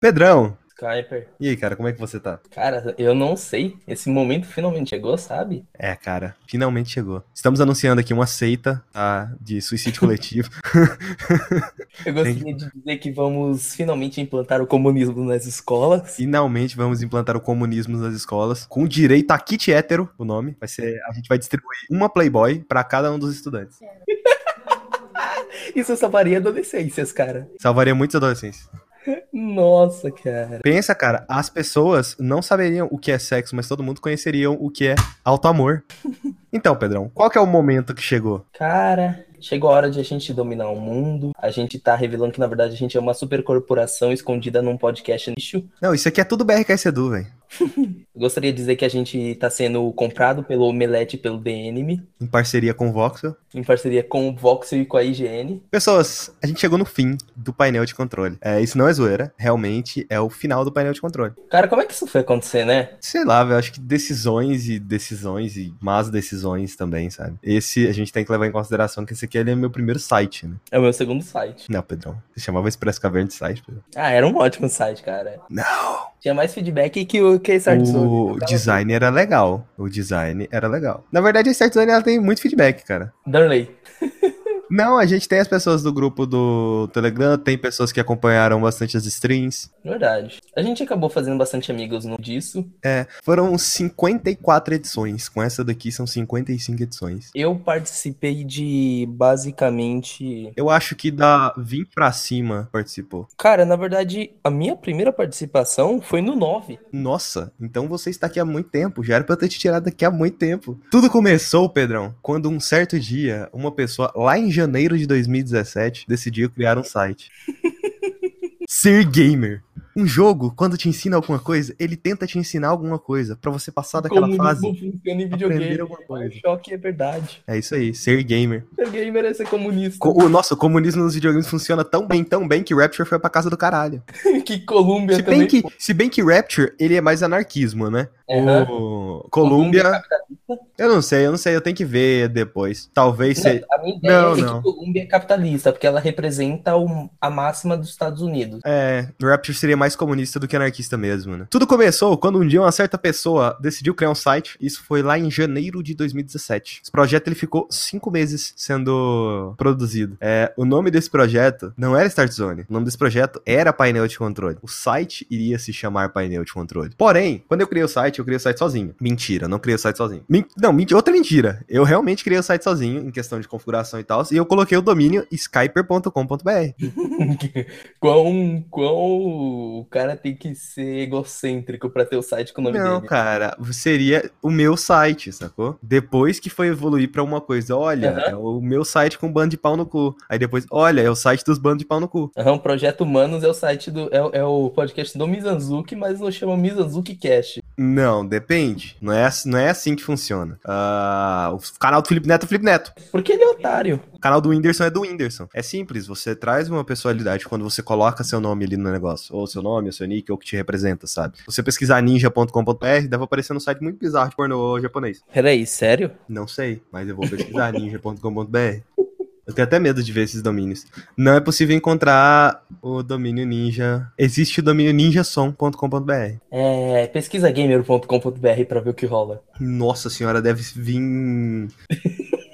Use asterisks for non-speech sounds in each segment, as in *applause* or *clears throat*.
Pedrão, Skyper. e aí, cara, como é que você tá? Cara, eu não sei. Esse momento finalmente chegou, sabe? É, cara, finalmente chegou. Estamos anunciando aqui uma seita tá, de suicídio coletivo. *laughs* Eu gostaria de dizer que vamos finalmente implantar o comunismo nas escolas. finalmente vamos implantar o comunismo nas escolas, com direito a kit hétero, o nome. Vai ser, a gente vai distribuir uma Playboy pra cada um dos estudantes. *laughs* Isso salvaria adolescências, cara. Salvaria muitos adolescentes. Nossa, cara. Pensa, cara, as pessoas não saberiam o que é sexo, mas todo mundo conheceria o que é auto-amor. *laughs* Então, Pedrão, qual que é o momento que chegou? Cara, chegou a hora de a gente dominar o mundo. A gente tá revelando que, na verdade, a gente é uma supercorporação escondida num podcast nicho. Não, isso aqui é tudo BRK Edu, velho. *laughs* Gostaria de dizer que a gente tá sendo comprado pelo Omelete e pelo DNM, Em parceria com o Voxel. em parceria com o Voxel e com a IGN. Pessoas, a gente chegou no fim do painel de controle. É, isso não é zoeira, realmente é o final do painel de controle. Cara, como é que isso foi acontecer, né? Sei lá, velho, acho que decisões e decisões e más decisões também, sabe? Esse a gente tem que levar em consideração que esse aqui é meu primeiro site, né? É o meu segundo site. Não, Pedrão. Você chamava Expresso Caverna de site, Pedrão? Ah, era um ótimo site, cara. Não! Tinha mais feedback que o que Zone. O design era legal. O design era legal. Na verdade, a Start Zone ela tem muito feedback, cara. Darley. Não, a gente tem as pessoas do grupo do Telegram, tem pessoas que acompanharam bastante as streams. Verdade. A gente acabou fazendo bastante amigos no disso. É, foram 54 edições. Com essa daqui são 55 edições. Eu participei de basicamente. Eu acho que da 20 pra cima participou. Cara, na verdade, a minha primeira participação foi no 9. Nossa, então você está aqui há muito tempo. Já era pra eu ter te tirado daqui há muito tempo. Tudo começou, Pedrão, quando um certo dia, uma pessoa lá em janeiro de 2017 decidiu criar um site. *laughs* Ser gamer. Um jogo, quando te ensina alguma coisa, ele tenta te ensinar alguma coisa pra você passar daquela Comunismo fase. funciona em videogame. alguma coisa. Choque é verdade. É isso aí, ser gamer. Ser gamer é ser comunista. Co- O nosso comunismo nos videogames funciona tão bem, tão bem que Rapture foi pra casa do caralho. *laughs* que Colômbia Se também. bem que, se bem que Rapture, ele é mais anarquismo, né? Aham. O Columbia, capitalista. eu não sei, eu não sei, eu tenho que ver depois. Talvez Não, seja. a minha ideia Não, é não. que Colômbia é capitalista, porque ela representa o- a máxima dos Estados Unidos. É, Rapture seria mais comunista do que anarquista mesmo, né? Tudo começou quando um dia uma certa pessoa decidiu criar um site. Isso foi lá em janeiro de 2017. Esse projeto ele ficou cinco meses sendo produzido. É, o nome desse projeto não era Start Zone. O nome desse projeto era painel de controle. O site iria se chamar painel de controle. Porém, quando eu criei o site, eu criei o site sozinho. Mentira, não criei o site sozinho. Não, mentira, outra mentira. Eu realmente criei o site sozinho, em questão de configuração e tal. E eu coloquei o domínio skyper.com.br. *laughs* Quão, quão o cara tem que ser egocêntrico pra ter o site com o nome Não, dele. cara, seria o meu site, sacou? Depois que foi evoluir pra uma coisa, olha, Aham. é o meu site com bando de pau no cu. Aí depois, olha, é o site dos bandos de pau no cu. Aham, o Projeto Humanos é o site do. É, o- é o podcast do Mizanzuki, mas não chama Mizanzuki Cast. Não, depende. Não é, não é assim que funciona. Ah, o canal do Felipe Neto é o Felipe Neto. Porque ele é otário. Canal do Whindersson é do Whindersson. É simples, você traz uma personalidade quando você coloca seu nome ali no negócio. Ou seu nome, ou seu nick, ou o que te representa, sabe? Você pesquisar ninja.com.br, deve aparecer um site muito bizarro de pornô japonês. Peraí, sério? Não sei, mas eu vou pesquisar *laughs* ninja.com.br. Eu tenho até medo de ver esses domínios. Não é possível encontrar o domínio ninja. Existe o domínio ninjasom.com.br. É. Pesquisa gamer.com.br pra ver o que rola. Nossa senhora, deve vir.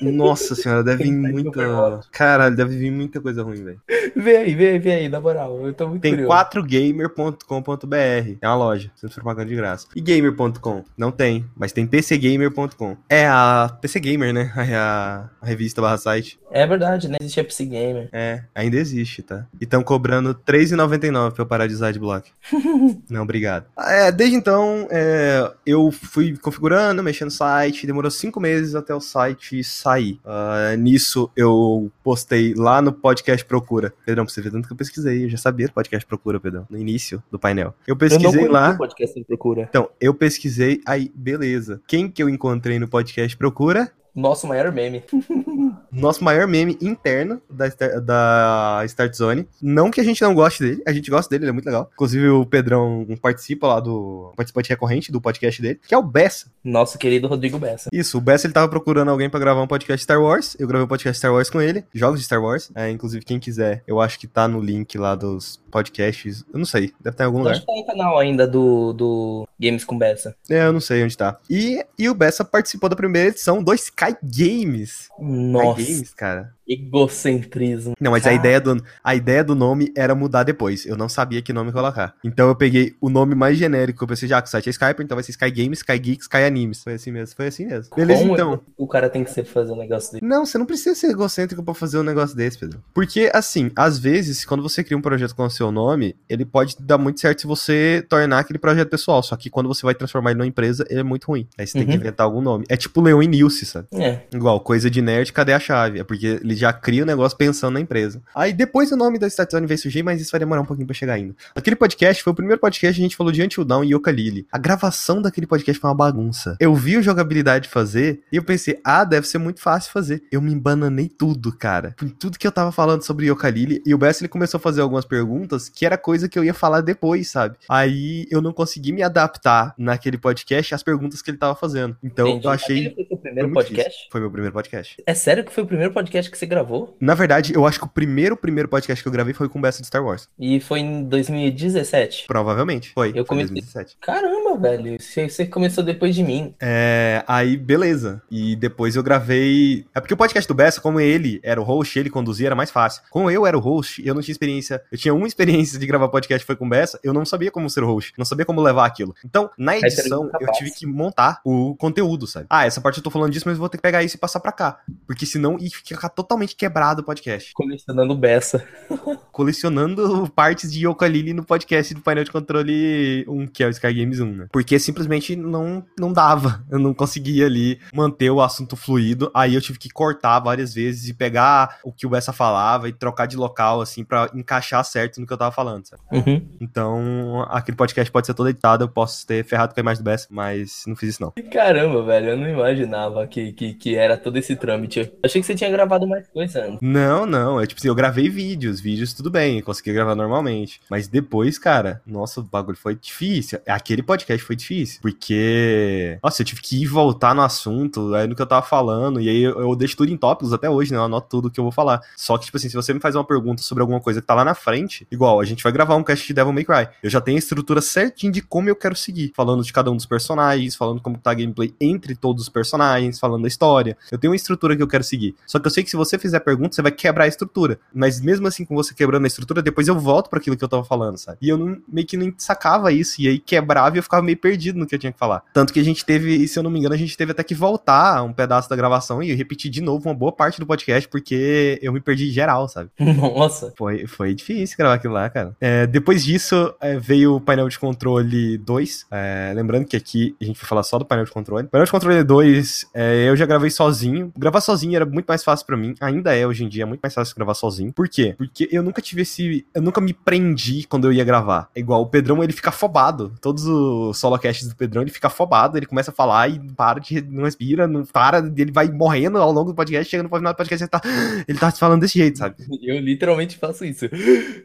Nossa senhora, deve vir site *laughs* muita. Caralho, deve vir muita coisa ruim, velho. Vê aí, vê aí, vê aí, na moral. Eu tô muito Tem curioso. 4gamer.com.br. É uma loja, sendo propaganda de graça. E gamer.com? Não tem, mas tem pcgamer.com. É a PC Gamer, né? *laughs* É a, a revista barra site. É verdade, né? Existe a PC Gamer. É, ainda existe, tá? E estão cobrando R$3,99 pra eu parar de usar adblock. *laughs* Não, obrigado. É, desde então, é, eu fui configurando, mexendo no site, demorou cinco meses até o site sair. Ah, nisso, eu postei lá no podcast Procura. Pedrão, pra você ver tanto que eu pesquisei, eu já sabia do podcast Procura, Pedrão, no início do painel. Eu eu não pesquisei conheço lá... podcast procura. Então, eu pesquisei, aí, beleza. Quem que eu encontrei no podcast Procura? Nosso maior meme. *laughs* nosso maior meme interno da, da Start Zone. Não que a gente não goste dele, a gente gosta dele, ele é muito legal. Inclusive o Pedrão participa lá do participante recorrente do podcast dele, que é o Bessa. Nosso querido Rodrigo Bessa. Isso, o Bessa ele tava procurando alguém para gravar um podcast Star Wars. Eu gravei um podcast Star Wars com ele, jogos de Star Wars. É, inclusive, quem quiser, eu acho que tá no link lá dos podcasts. Eu não sei, deve estar em algum Eu lugar. acho que tá no canal ainda do, do Games com Bessa. É, eu não sei onde tá. E, e o Bessa participou da primeira edição do Sky Games. Nossa, Sky Games, cara. Egocentrismo. Não, mas a ideia, do, a ideia do nome era mudar depois. Eu não sabia que nome colocar. Então eu peguei o nome mais genérico. Eu pensei, já que o site é Skype, então vai ser Sky Games, Sky Geeks, Sky Animes. Foi assim mesmo, foi assim mesmo. Beleza, Como então. O cara tem que ser fazer um negócio dele. Não, você não precisa ser egocêntrico pra fazer um negócio desse, Pedro. Porque, assim, às vezes, quando você cria um projeto com o seu nome, ele pode dar muito certo se você tornar aquele projeto pessoal. Só que quando você vai transformar ele numa empresa, ele é muito ruim. Aí você tem que Uhum. inventar algum nome. É tipo Leon e Nilce, sabe? É. Igual, coisa de nerd, cadê a chave? É porque ele já cria o negócio pensando na empresa. Aí depois o nome da Start Zone veio surgir, mas isso vai demorar um pouquinho pra chegar ainda. Aquele podcast foi o primeiro podcast que a gente falou de Until Dawn e Yooka-Laylee. A gravação daquele podcast foi uma bagunça. Eu vi o jogabilidade fazer e eu pensei, ah, deve ser muito fácil fazer. Eu me embananei tudo, cara. Tudo que eu tava falando sobre Yooka-Laylee e o Bess ele começou a fazer algumas perguntas que era coisa que eu ia falar depois, sabe? Aí eu não consegui me adaptar naquele podcast às perguntas que ele tava fazendo. Então Entendi. eu achei Aquele foi o foi primeiro muito podcast? difícil. Foi meu primeiro podcast. É sério que foi o primeiro podcast que você gravou? Na verdade, eu acho que o primeiro, primeiro podcast que eu gravei foi com o Bessa de Star Wars. E foi em 2017? Provavelmente. Foi. Eu comecei- 2017. Caramba, velho. Você, você começou depois de mim. É, aí, beleza. E depois eu gravei. É porque o podcast do Bessa, como ele era o host, ele conduzia, era mais fácil. Como eu era o host, eu não tinha experiência. Eu tinha uma experiência de gravar podcast foi com o Bessa, eu não sabia como ser o host. Não sabia como levar aquilo. Então, na edição, eu tive que montar o conteúdo, sabe? Ah, essa parte eu tô falando disso, mas eu vou ter que pegar isso e passar pra cá. Porque senão ia ficar totalmente quebrado o podcast. Colecionando beça. *laughs* colecionando partes de Yooka-Laylee no podcast do painel de controle 1, que é o Sky Games 1, né? Porque simplesmente não, não dava. Eu não conseguia ali manter o assunto fluido. Aí eu tive que cortar várias vezes e pegar o que o Bessa falava e trocar de local, assim, pra encaixar certo no que eu tava falando, sabe? Uhum. Então, aquele podcast pode ser todo editado, eu posso ter ferrado com a imagem do Bessa, mas não fiz isso não. Caramba, velho. Eu não imaginava que, que, que era todo esse trâmite. Eu achei que você tinha gravado mais coisa. Não, não. É tipo assim, eu gravei vídeos, vídeos tudo bem, consegui gravar normalmente. Mas depois, cara, nossa, o bagulho foi difícil. Aquele podcast foi difícil. Porque, nossa, eu tive que ir voltar no assunto, aí no que eu tava falando. E aí eu, eu deixo tudo em tópicos até hoje, né? Eu anoto tudo que eu vou falar. Só que, tipo assim, se você me faz uma pergunta sobre alguma coisa que tá lá na frente, igual, a gente vai gravar um cast de Devil May Cry. Eu já tenho a estrutura certinha de como eu quero seguir. Falando de cada um dos personagens, falando como tá a gameplay entre todos os personagens, falando da história. Eu tenho uma estrutura que eu quero seguir. Só que eu sei que se você fizer pergunta, você vai quebrar a estrutura. Mas mesmo assim, com você quebrando a estrutura, depois eu volto para aquilo que eu tava falando, sabe? E eu não, meio que não sacava isso. E aí quebrava e eu ficava meio perdido no que eu tinha que falar. Tanto que a gente teve, se eu não me engano, a gente teve até que voltar um pedaço da gravação e repetir de novo uma boa parte do podcast, porque eu me perdi geral, sabe? *laughs* Nossa. Foi, foi difícil gravar aquilo lá, cara. É, depois disso, é, veio o painel de controle 2. É, lembrando que aqui a gente vai falar só do painel de controle. Painel de controle 2, é, eu já gravei sozinho. Gravar sozinho era muito mais fácil pra mim. Ainda é hoje em dia, é muito mais fácil gravar sozinho. Por quê? Porque eu nunca tive esse. Eu nunca me prendi quando eu ia gravar. É igual o Pedrão, ele fica afobado. Todos os solocasts do Pedrão, ele fica afobado. Ele começa a falar e para de. Não respira, não para. Ele vai morrendo ao longo do podcast. Chega no final do podcast, ele tá, ele tá falando desse jeito, sabe? *laughs* Eu literalmente faço isso.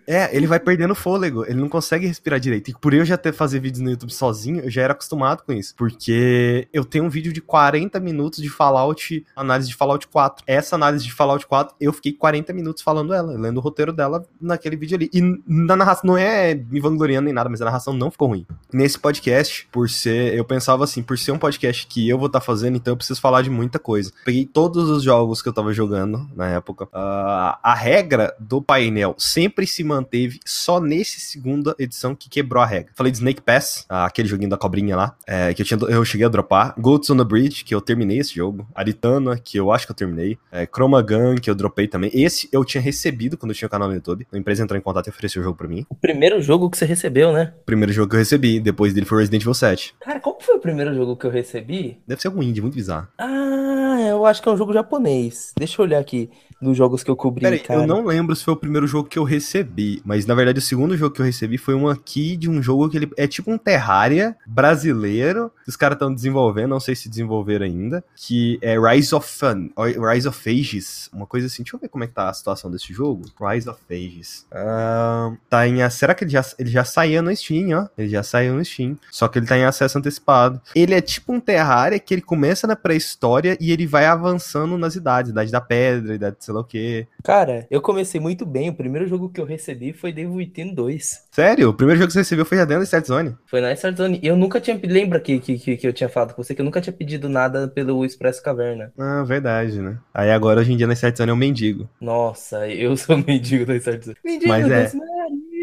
É, ele vai perdendo fôlego, ele não consegue respirar direito. E por eu já ter fazer vídeos no YouTube sozinho, eu já era acostumado com isso. Porque eu tenho um vídeo de 40 minutos de Fallout, análise de Fallout 4. Essa análise de Fallout 4, eu fiquei 40 minutos falando ela, lendo o roteiro dela naquele vídeo ali. E na narração, não é me vangloriando nem nada, mas a narração não ficou ruim. Nesse podcast, por ser, eu pensava assim, por ser um podcast que eu vou estar fazendo, então eu preciso falar de muita coisa. Peguei todos os jogos que eu tava jogando na época. Ah, a regra do painel sempre se manteve só nesse segunda edição que quebrou a regra. Falei de Snake Pass, ah, aquele joguinho da cobrinha lá, é, que eu, tinha, eu cheguei a dropar. Goats on the Bridge, que eu terminei esse jogo. Aritana, que eu acho que eu terminei. É, Chroma Que eu dropei também. Esse eu tinha recebido quando eu tinha o canal no YouTube. A empresa entrou em contato e ofereceu o jogo pra mim. O primeiro jogo que você recebeu, né? O primeiro jogo que eu recebi, depois dele foi Resident Evil 7. Cara, qual foi o primeiro jogo que eu recebi? Deve ser algum indie, muito bizarro. Ah, eu acho que é um jogo japonês. Deixa eu olhar aqui dos jogos que eu cobri, Peraí, cara. eu não lembro se foi o primeiro jogo que eu recebi, mas na verdade o segundo jogo que eu recebi foi um aqui de um jogo que ele é tipo um Terraria brasileiro, que os caras estão desenvolvendo, não sei se desenvolveram ainda, que é Rise of Fun, Rise of Ages, uma coisa assim. Deixa eu ver como é que tá a situação desse jogo. Rise of Ages. Ah, tá em. Será que ele já, ele já saiu no Steam, ó? Ele já saiu no Steam. Só que ele tá em acesso antecipado. Ele é tipo um Terraria que ele começa na pré-história e ele vai avançando nas idades, idade da pedra, idade de sei lá o quê. Cara, eu comecei muito bem. O primeiro jogo que eu recebi foi Devil Within 2. Sério? O primeiro jogo que você recebeu foi já dentro da Start Zone? Foi na Start Zone. E eu nunca tinha. Lembra que, que, que, que eu tinha falado com você que eu nunca tinha pedido nada pelo Expresso Caverna. Ah, verdade, né? Aí agora, hoje em dia, Zone é um mendigo. Nossa, eu sou mendigo Start Zone. Mendigo Mas é. das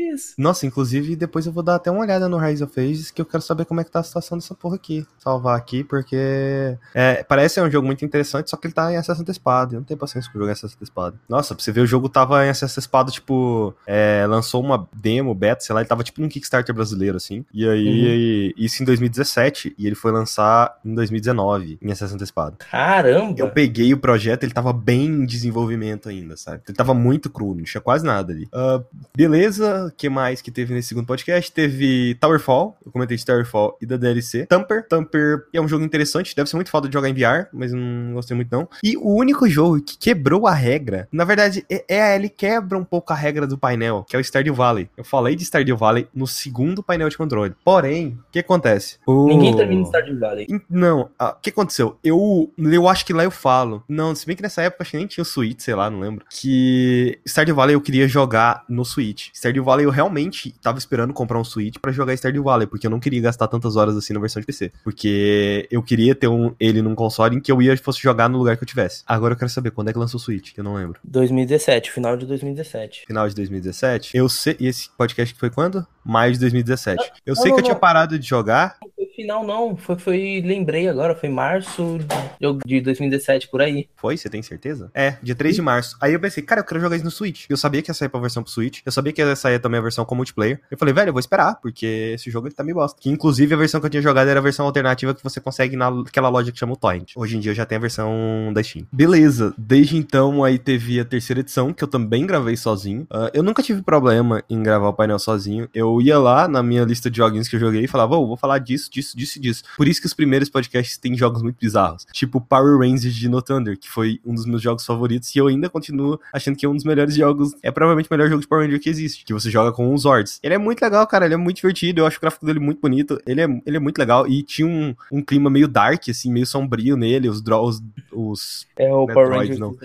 mares. Nossa, inclusive, depois eu vou dar até uma olhada no Rise of Ages, que eu quero saber como é que tá a situação dessa porra aqui. Salvar aqui, porque é, parece ser um jogo muito interessante, só que ele tá em acesso antecipado. Eu não tenho paciência com o jogo em acesso antecipado. Nossa, pra você ver, o jogo tava em acesso antecipado, tipo, é, lançou uma demo, beta, sei lá, ele tava tipo num Kickstarter brasileiro, assim. E aí, isso em 2017, e ele foi lançar em 2019, em acesso antecipado. Caramba! Eu peguei o projeto, ele tava bem em desenvolvimento ainda, sabe? Ele tava muito cru, não tinha quase nada ali. Ah, beleza, o que mais que teve nesse segundo podcast? Teve Towerfall, eu comentei de Towerfall e da DLC. Tamper, Tamper é um jogo interessante, deve ser muito foda de jogar em VR, mas não gostei muito não. E o único jogo que quebrou a regra, na verdade, é, é ele quebra um pouco a regra do painel, que é o Stardew Valley. Eu falei de Stardew Valley no segundo painel de controle. Porém, o que acontece? O... Ninguém termina Stardew Valley. Não, ah, o que aconteceu? Eu, eu acho que lá eu falo. Não, se bem que nessa época acho que nem tinha o Switch, sei lá, não lembro. Que Stardew Valley eu queria jogar no Switch. Stardew Valley eu realmente tava esperando comprar um Switch pra jogar Stardew Valley, porque eu não queria gastar tantas horas assim na versão de PC. Porque eu queria ter um, ele num console em que eu ia fosse jogar no lugar que eu tivesse. Agora eu quero saber quando é que lançou o Switch, que eu não lembro. 2017, final de 2017. Final de 2017. Eu sei. E esse podcast que foi quando? Maio de 2017. Eu sei não, que eu tinha parado de jogar. Final não, foi, foi, lembrei agora, foi março de, de 2017, por aí. Foi? Você tem certeza? É, dia 3 de março. Aí eu pensei, cara, eu quero jogar isso no Switch. Eu sabia que ia sair pra versão pro Switch. Eu sabia que ia sair também a versão com multiplayer. Eu falei, velho, eu vou esperar, porque esse jogo ele tá me bosta. Que inclusive a versão que eu tinha jogado era a versão alternativa que você consegue naquela loja que chama o Torrent. Hoje em dia eu já tenho a versão da Steam. Beleza, desde então aí teve a terceira edição, que eu também gravei sozinho. Ah, eu nunca tive problema em gravar o painel sozinho. Eu ia lá na minha lista de joguinhos que eu joguei e falava, ô, vou falar disso, disso, disso e disso. Por isso que os primeiros podcasts têm jogos muito bizarros. Tipo Power Rangers de No Thunder, que foi um dos meus jogos favoritos e eu ainda continuo achando que é um dos melhores jogos. É provavelmente o melhor jogo de Power Ranger que existe. Que você joga com os Zords. Ele é muito legal, cara. Ele é muito divertido. Eu acho o gráfico dele muito bonito. Ele é, ele é muito legal. E tinha um, um clima meio dark, assim, meio sombrio nele. Os draws. Os, É o Não é Power Rangers não.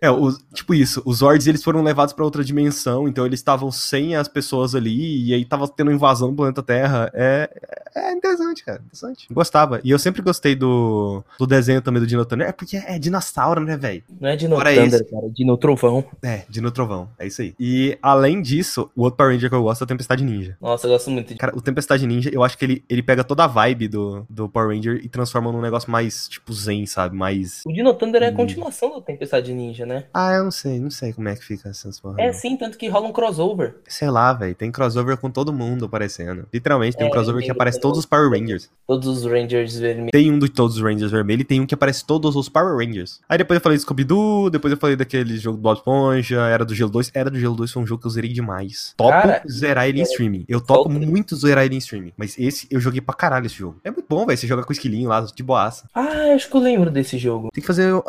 é, os, tipo isso. Os Zords eles foram levados pra outra dimensão. Então eles estavam sem as pessoas ali. E aí tava tendo invasão do planeta Terra. É, é interessante, cara. Interessante. Gostava. E eu sempre gostei do, do desenho também do Dino Thunder. É porque é dinossauro, né, velho? Não é Dino Fora Thunder, esse. cara, é Dino Trovão. É, Dino Trovão. É isso aí. E além disso, o outro Power Ranger que eu gosto é o Tempestade Ninja. Nossa, eu gosto muito de. Cara, o Tempestade Ninja, eu acho que ele, ele pega toda a vibe do, do Power Ranger e transforma num negócio mais, tipo, zen, sabe? Mais. O Dino Thunder é a Hum. continuação do Tempestade Ninja, né? Ah, eu não sei, não sei como é que fica essas porra. É não. sim, tanto que rola um crossover. Sei lá, velho. Tem crossover com todo mundo aparecendo. Literalmente, tem um É, crossover que aparece todos os Power Rangers. Todos os Rangers vermelhos. Tem um de todos os Rangers vermelho e tem um que aparece todos os Power Rangers. Aí depois eu falei do Scooby-Doo, depois eu falei daquele jogo do Bob Esponja, Era do Gelo 2. Era do Gelo 2 foi um jogo que eu zerei demais. Topo Cara, zerar ele em streaming. Eu topo falta- muito zerar ele em streaming. Mas esse, eu joguei pra caralho esse jogo. É muito bom, velho. Você joga com o esquilinho lá, de boaça. Ah, acho que eu lembro desse jogo. Tem que fazer uh,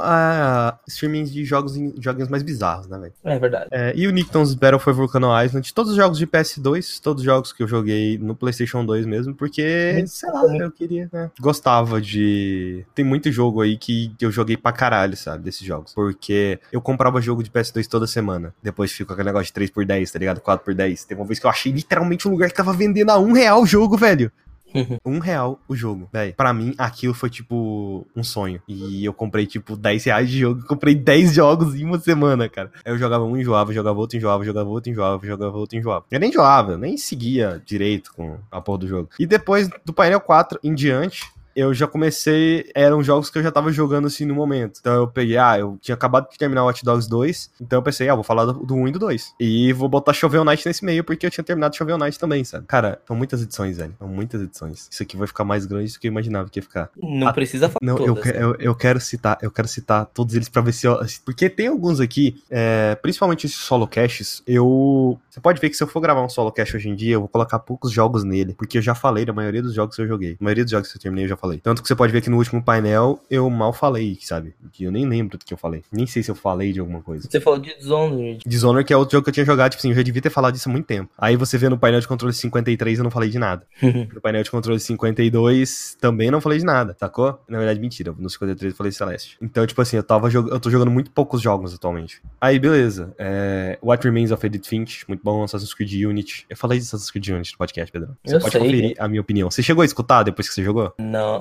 streamings de jogos, joguinhos mais bizarros, né, velho? É verdade. É, e o Nicktoons Battle for Volcano Island, todos os jogos de PS2, todos os jogos que eu joguei no PlayStation 2 mesmo, porque, sei lá, bom. eu queria, né? Gostava de. Tem muito jogo aí que, eu joguei pra caralho, sabe, desses jogos. Porque eu comprava jogo de PS2 toda semana. Depois fica aquele negócio de 3x10, tá ligado? 4x10. Teve uma vez que eu achei literalmente um lugar que tava vendendo a um real o jogo, velho. *laughs* Um real o jogo, velho. Pra mim, aquilo foi tipo um sonho. E eu comprei tipo 10 reais de jogo. Comprei 10 jogos em uma semana, cara. Eu jogava um, enjoava, jogava outro, enjoava, jogava outro, enjoava, jogava outro, enjoava. Eu nem enjoava, nem seguia direito com a porra do jogo. E depois do painel 4 em diante. Eu já comecei. Eram jogos que eu já tava jogando assim no momento. Então eu peguei, ah, eu tinha acabado de terminar o Watch Dogs 2. Então eu pensei, ah, vou falar do, do 1 e do 2. E vou botar Shovel Knight nesse meio, porque eu tinha terminado Shovel Knight também, sabe? Cara, são muitas edições, velho. São muitas edições. Isso aqui vai ficar mais grande do que eu imaginava que ia ficar. Não Ah, precisa falar Não, eu, todas. que- eu, eu quero citar, eu quero citar todos eles pra ver se eu. Porque tem alguns aqui, é, principalmente esses solo caches, eu. Você pode ver que se eu for gravar um solo cache hoje em dia, eu vou colocar poucos jogos nele. Porque eu já falei da maioria dos jogos que eu joguei. A maioria dos jogos que eu terminei eu já falei. Tanto que você pode ver que no último painel eu mal falei, sabe? Que eu nem lembro do que eu falei. Nem sei se eu falei de alguma coisa. Você falou de Dishonored. Dishonored, que é outro jogo que eu tinha jogado, tipo assim, eu já devia ter falado disso há muito tempo. Aí você vê no painel de controle 53, eu não falei de nada. *laughs* No painel de controle 52, também não falei de nada, sacou? Na verdade, mentira. No 53 eu falei Celeste. Então, tipo assim, eu tava jog... eu tô jogando muito poucos jogos atualmente. Aí, beleza. É... What Remains of Edith Finch, muito bom. Assassin's Creed Unity. Eu falei de Assassin's Creed Unity no podcast, Pedro. Você Eu pode sei. conferir a minha opinião. Você chegou a escutar depois que você jogou? Não,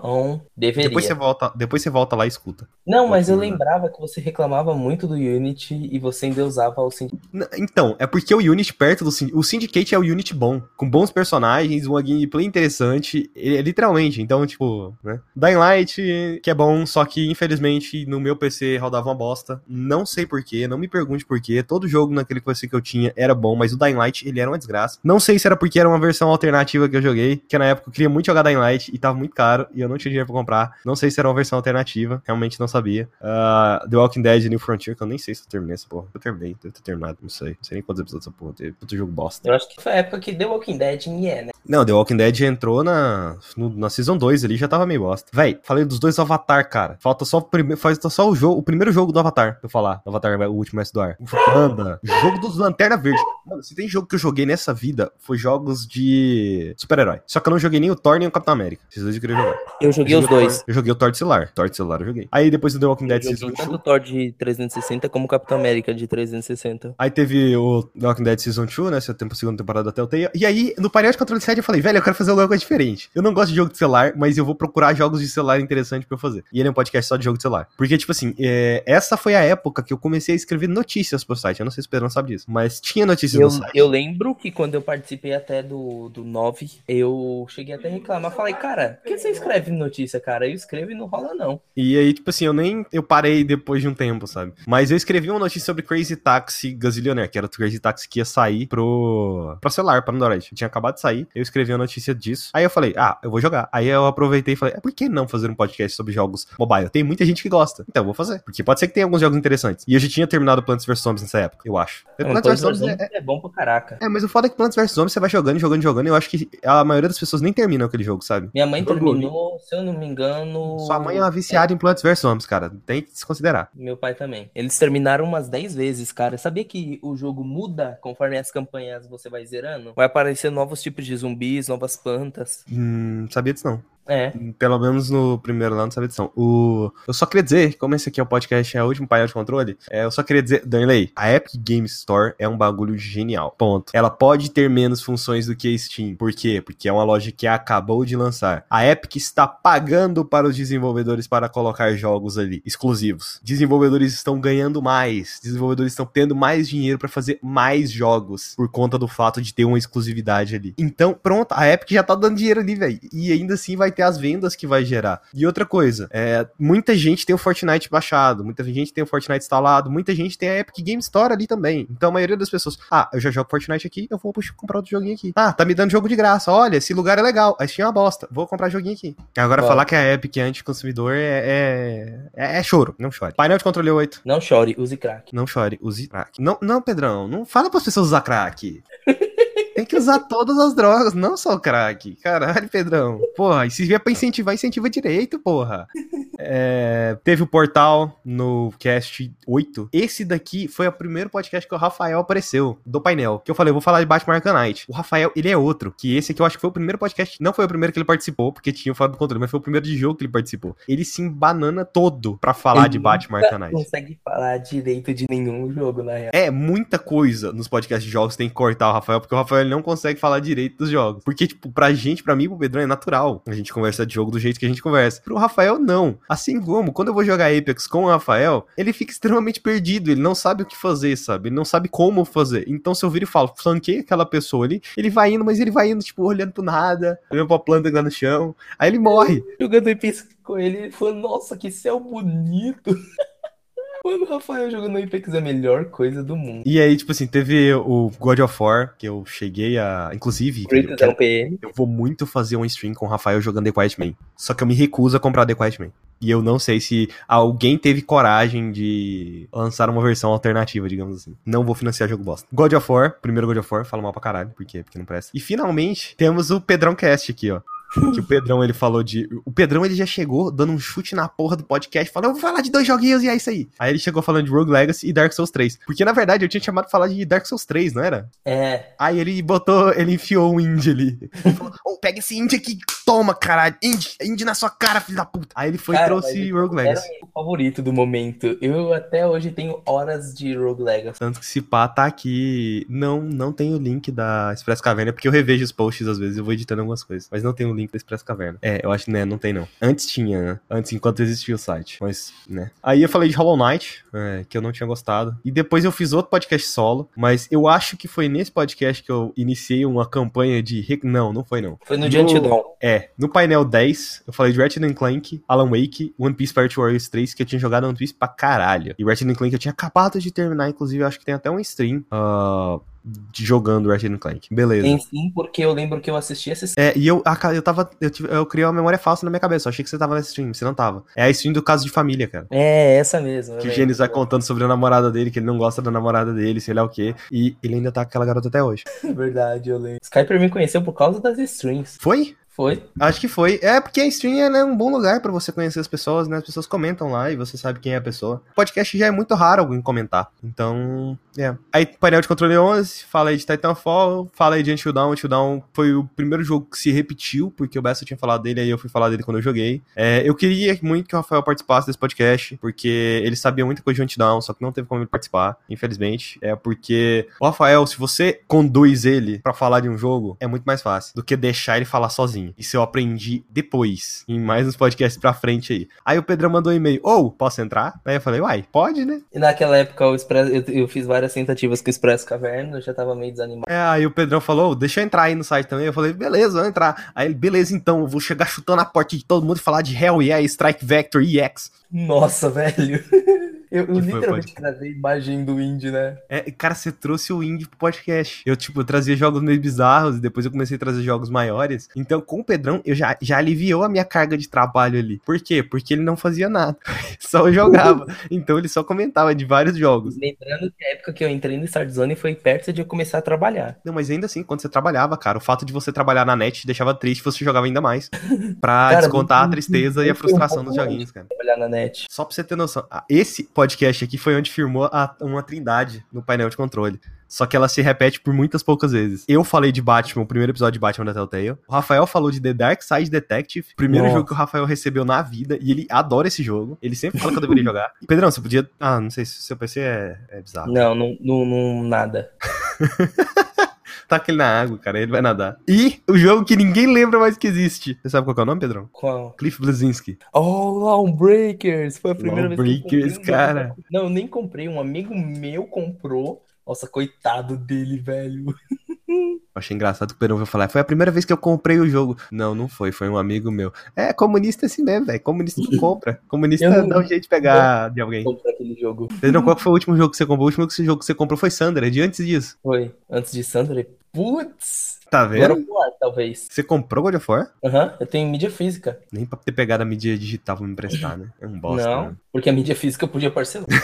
deveria. Depois você volta, depois você volta lá e escuta. Não, mas eu Não. lembrava que você reclamava muito do Unity e você ainda usava o Syndicate. Então, é porque o Unity perto do Syndicate. O Syndicate é o Unity bom. Com bons personagens, uma gameplay interessante. É literalmente. Então, tipo, né? Dying Light, que é bom, só que infelizmente no meu PC rodava uma bosta. Não sei porquê, não me pergunte porquê. Todo jogo naquele PC que eu tinha era bom, mas o Dying Light, ele era uma desgraça. Não sei se era porque era uma versão alternativa que eu joguei, que na época eu queria muito jogar Dying Light e tava muito caro e eu não tinha dinheiro pra comprar. Não sei se era uma versão alternativa, realmente não sabia. Ah, The Walking Dead New Frontier, que eu nem sei se eu terminei essa porra. Eu terminei, devo ter terminado, não sei. Não sei nem quantos episódios dessa porra teve. Puto jogo bosta. Eu acho que foi a época que The Walking Dead é, né? Não, The Walking Dead entrou na, no- na Season 2 ali, já tava meio bosta. Véi, falei dos dois Avatar, cara. Falta só o primeiro, falta só o jogo, o primeiro jogo do Avatar, pra eu falar. Avatar, o último mestre do ar. Anda, jogo dos Lanterna Verde. Mano, se tem jogo que eu joguei nessa vida, foi jogos de super-herói. Só que eu não joguei nem o Thor nem o Capitão América. Esses dois eu queria jogar. Eu joguei os o Thor- dois. eu joguei o Thor de celular. Thor de celular eu joguei. Aí depois do The Walking Eu Dead joguei Season tanto 2. o Thor de 360 como o Capitão América de 360. Aí teve o The Walking Dead Season 2, né? Segunda temporada da Telltale. E aí, no painel de controle 7, eu falei, velho, eu quero fazer alguma coisa diferente. Eu não gosto de jogo de celular, mas eu vou procurar jogos de celular interessantes pra eu fazer. E ele é um podcast só de jogo de celular. Porque, tipo assim, é, essa foi a época que eu comecei a escrever notícias pro site. Eu não sei se o Pedro não sabe disso, mas tinha notícias Eu, no site. eu lembro que quando eu participei até do, do 9, eu cheguei até a reclamar. Falei, cara, por que você escreve notícia, cara? Eu escrevo e não rola, não. E aí, tipo assim, eu nem. Eu parei depois de um tempo, sabe? Mas eu escrevi uma notícia sobre Crazy Taxi Gazillionaire, que era o Crazy Taxi que ia sair pro. pro celular, pra Android. Tinha acabado de sair. Eu escrevi uma notícia disso. Aí eu falei, ah, eu vou jogar. Aí eu aproveitei e falei, ah, por que não fazer um podcast sobre jogos mobile? Tem muita gente que gosta. Então eu vou fazer. Porque pode ser que tenha alguns jogos interessantes. E eu já tinha terminado Plants vs Zombies nessa época, eu acho. Não, Plants vs Zombies é, é bom pra caraca. é, mas o foda é que Plants vs Zombies você vai jogando, jogando, jogando. E eu acho que a maioria das pessoas nem terminam aquele jogo, sabe? Minha mãe terminou, se eu não me engano. Sua mãe é uma viciada em Plants vs Zombies, cara. Tem que se considerar. Meu pai também. Eles terminaram umas 10 vezes, cara. Sabia que o jogo muda conforme as campanhas você vai zerando? Vai aparecer novos tipos de zumbis, novas plantas. Hum, sabia disso não. É. Pelo menos no primeiro lá, disso não. O... Eu só queria dizer, como esse aqui é o podcast, é o último painel de controle, é, eu só queria dizer, Danley, a Epic Game Store é um bagulho genial. Ponto. Ela pode ter menos funções do que a Steam. Por quê? Porque é uma loja que acabou de lançar. A Epic está pagando para os desenvolvedores para colocar jogos ali, exclusivos. Desenvolvedores estão ganhando mais. Desenvolvedores estão tendo mais dinheiro para fazer mais jogos por conta do fato de ter uma exclusividade ali. Então, pronto, a Epic já tá dando dinheiro ali, velho. E ainda assim vai ter as vendas que vai gerar. E outra coisa, é, muita gente tem o Fortnite baixado, muita gente tem o Fortnite instalado, muita gente tem a Epic Game Store ali também. Então a maioria das pessoas, ah, eu já jogo Fortnite aqui, eu vou puxa, comprar outro joguinho aqui. Ah, tá me dando jogo de graça. Olha, esse lugar é legal. A Steam é uma bosta. Vou comprar joguinho aqui. Agora Claro. falar que a Epic é anticonsumidor é, é, é, é choro, não chore. Painel de controle 8. Não chore, use crack. Não chore, use crack. Não, não, Pedrão, não fala para as pessoas usar crack. *laughs* Tem que usar todas as drogas, não só o crack. Caralho, Pedrão. Porra, e se vier pra incentivar, incentiva direito, porra. É, teve o portal no cast 8. Esse daqui foi o primeiro podcast que o Rafael apareceu, do painel. Que eu falei, eu vou falar de Batman Knight. O Rafael, ele é outro. Que esse aqui eu acho que foi o primeiro podcast. Não foi o primeiro que ele participou, porque tinha o fora do controle, mas foi o primeiro de jogo que ele participou. Ele se embanana todo pra falar Ele de Batman Knight. Não consegue falar direito de nenhum jogo, na real. É, muita coisa nos podcasts de jogos tem que cortar o Rafael, porque o Rafael ele não consegue falar direito dos jogos. Porque, tipo, pra gente, pra mim, pro Pedrão, é natural. A gente conversa de jogo do jeito que a gente conversa. Pro Rafael, não. Assim como quando eu vou jogar Apex com o Rafael, ele fica extremamente perdido, ele não sabe o que fazer, sabe? Ele não sabe como fazer. Então se eu vir e falo, flanquei aquela pessoa ali, ele vai indo, mas ele vai indo, tipo, olhando pro nada, olhando pra planta que tá no chão. Aí ele morre. Jogando Apex com ele, ele falou, nossa, que céu bonito. *laughs* Mano, o Rafael jogando Apex é a melhor coisa do mundo. E aí, tipo assim, teve o God of War, que eu cheguei a. Inclusive, eu, é quero- eu vou muito fazer um stream com o Rafael jogando The Quiet Man. Só que eu me recuso a comprar The Quiet Man. E eu não sei se alguém teve coragem de lançar uma versão alternativa, digamos assim. Não vou financiar jogo bosta. God of War, primeiro God of War, falo mal pra caralho, por quê? Porque não presta. E finalmente temos o Pedrão Cast aqui, ó. Que o Pedrão ele falou de. O Pedrão ele já chegou dando um chute na porra do podcast, falando, eu vou falar de dois joguinhos e é isso aí. Aí ele chegou falando de Rogue Legacy e Dark Souls 3. Porque na verdade eu tinha chamado pra falar de Dark Souls 3, não era? É, Aí ele botou, ele enfiou um indie ali. Ele falou, ô, pega esse indie aqui, toma, caralho. Indie, indie na sua cara, filho da puta. Aí ele foi e Cara, trouxe mas Rogue era Legacy. o favorito do momento. Eu até hoje tenho horas de Rogue Legacy. Tanto que se pá, tá aqui. Não, não tem o link da Express Caverna, porque eu revejo os posts às vezes, eu vou editando algumas coisas. Mas não tem o link da Express Caverna. É, eu acho que né, não tem não. Antes tinha, né? Antes, enquanto existia o site. Mas, né. Aí eu falei de Hollow Knight, é, que eu não tinha gostado. E depois eu fiz outro podcast solo, mas eu acho que foi nesse podcast que eu iniciei uma campanha de. Não, não foi não. Foi no No- Diante Dawn. É, no painel 10, eu falei de Ratchet Clank, Alan Wake, One Piece Pirate Warriors 3, que eu tinha jogado One Piece pra caralho. E Ratchet Clank eu tinha acabado de terminar, inclusive eu acho que tem até um stream ah, de jogando Ratchet Clank. Beleza. Tem sim, porque eu lembro que eu assisti essa É, e eu, eu tava. Eu, tive- eu criei uma memória falsa na minha cabeça. Eu achei que você tava nessa stream, você não tava. É a stream do caso de família, cara. É, essa mesmo. eu Que o. Gênesis vai contando sobre a namorada dele, que ele não gosta da namorada dele, sei lá o quê. E ele ainda tá com aquela garota até hoje. *laughs* Verdade, eu lembro. Skyper me conheceu por causa das streams. Foi? Foi? Acho que foi. É, porque a stream é um bom lugar pra você conhecer as pessoas, né? As pessoas comentam lá e você sabe quem é a pessoa. Podcast já é muito raro alguém comentar. Então, é. Aí, painel de controle 11, fala aí de Titanfall, fala aí de Until Dawn. Until Dawn foi o primeiro jogo que se repetiu, porque o Bessa tinha falado dele, aí eu fui falar dele quando eu joguei. É, eu queria muito que o Rafael participasse desse podcast, porque ele sabia muita coisa de Until Dawn, só que não teve como ele participar, infelizmente. É porque o Rafael, se você conduz ele pra falar de um jogo, é muito mais fácil do que deixar ele falar sozinho. Isso eu aprendi depois, em mais uns podcasts pra frente aí. Aí o Pedrão mandou um e-mail, ou, posso entrar? Aí eu falei, uai, pode, né? E naquela época o Express, eu, eu fiz várias tentativas com o Expresso Caverna, eu já tava meio desanimado. É, aí o Pedrão falou, deixa eu entrar aí no site também. Eu falei, beleza, vou entrar. Aí ele, beleza, então, eu vou chegar chutando a porta de todo mundo e falar de Hell Yeah, Strike Vector EX. Nossa, velho. *laughs* Eu, eu literalmente trazei imagem do indie, né? É, cara, você trouxe o indie pro podcast. Eu, tipo, eu trazia jogos meio bizarros e depois eu comecei a trazer jogos maiores. Então, com o Pedrão, eu já, já aliviou a minha carga de trabalho ali. Por quê? Porque ele não fazia nada. *laughs* Só jogava. então, ele só comentava de vários jogos. Lembrando que a época que eu entrei no Start Zone foi perto de eu começar a trabalhar. Não, mas ainda assim, quando você trabalhava, cara, o fato de você trabalhar na net te deixava triste, você jogava ainda mais. *laughs* Pra Cara, descontar a tristeza e a frustração dos joguinhos, cara. Trabalhar na net. Só pra você ter noção, esse podcast aqui foi onde firmou a- uma trindade no painel de controle. Só que ela se repete por muitas poucas vezes. Eu falei de Batman, o primeiro episódio de Batman da Telltale. O Rafael falou de The Dark Side Detective, primeiro Nossa. jogo que o Rafael recebeu na vida. E ele adora esse jogo. Ele sempre fala que eu deveria jogar. *laughs* Pedrão, você podia. Ah, não sei se o seu PC é, é bizarro. Não, não, não, não- nada. *laughs* Taca ele na água, cara, ele vai nadar. E o jogo que ninguém lembra mais que existe. Você sabe qual que é o nome, Pedrão? Qual? Cliff Blazinski. Oh, Lawbreakers! Foi a primeira vez que eu comprei cara. Não, eu nem comprei. Um amigo meu comprou. Nossa, coitado dele, velho. *laughs* Achei engraçado que o Pedrão vai falar. Foi a primeira vez que eu comprei o jogo. Não, não foi. Foi um amigo meu. É, comunista assim mesmo, velho. Comunista não *laughs* compra. Comunista não- dá um jeito de pegar de alguém. Aquele jogo. Pedrão, qual foi o *laughs* último jogo que você comprou? O último jogo que você comprou foi Sandra, de antes disso. Foi. Antes de Sandra. Putz! Tá God vendo? of War, talvez. Você comprou God of War? Aham, eu tenho mídia física. Nem pra ter pegado a mídia digital pra me emprestar, né? É um bosta. não, né? porque a mídia física eu podia parcelar. *laughs*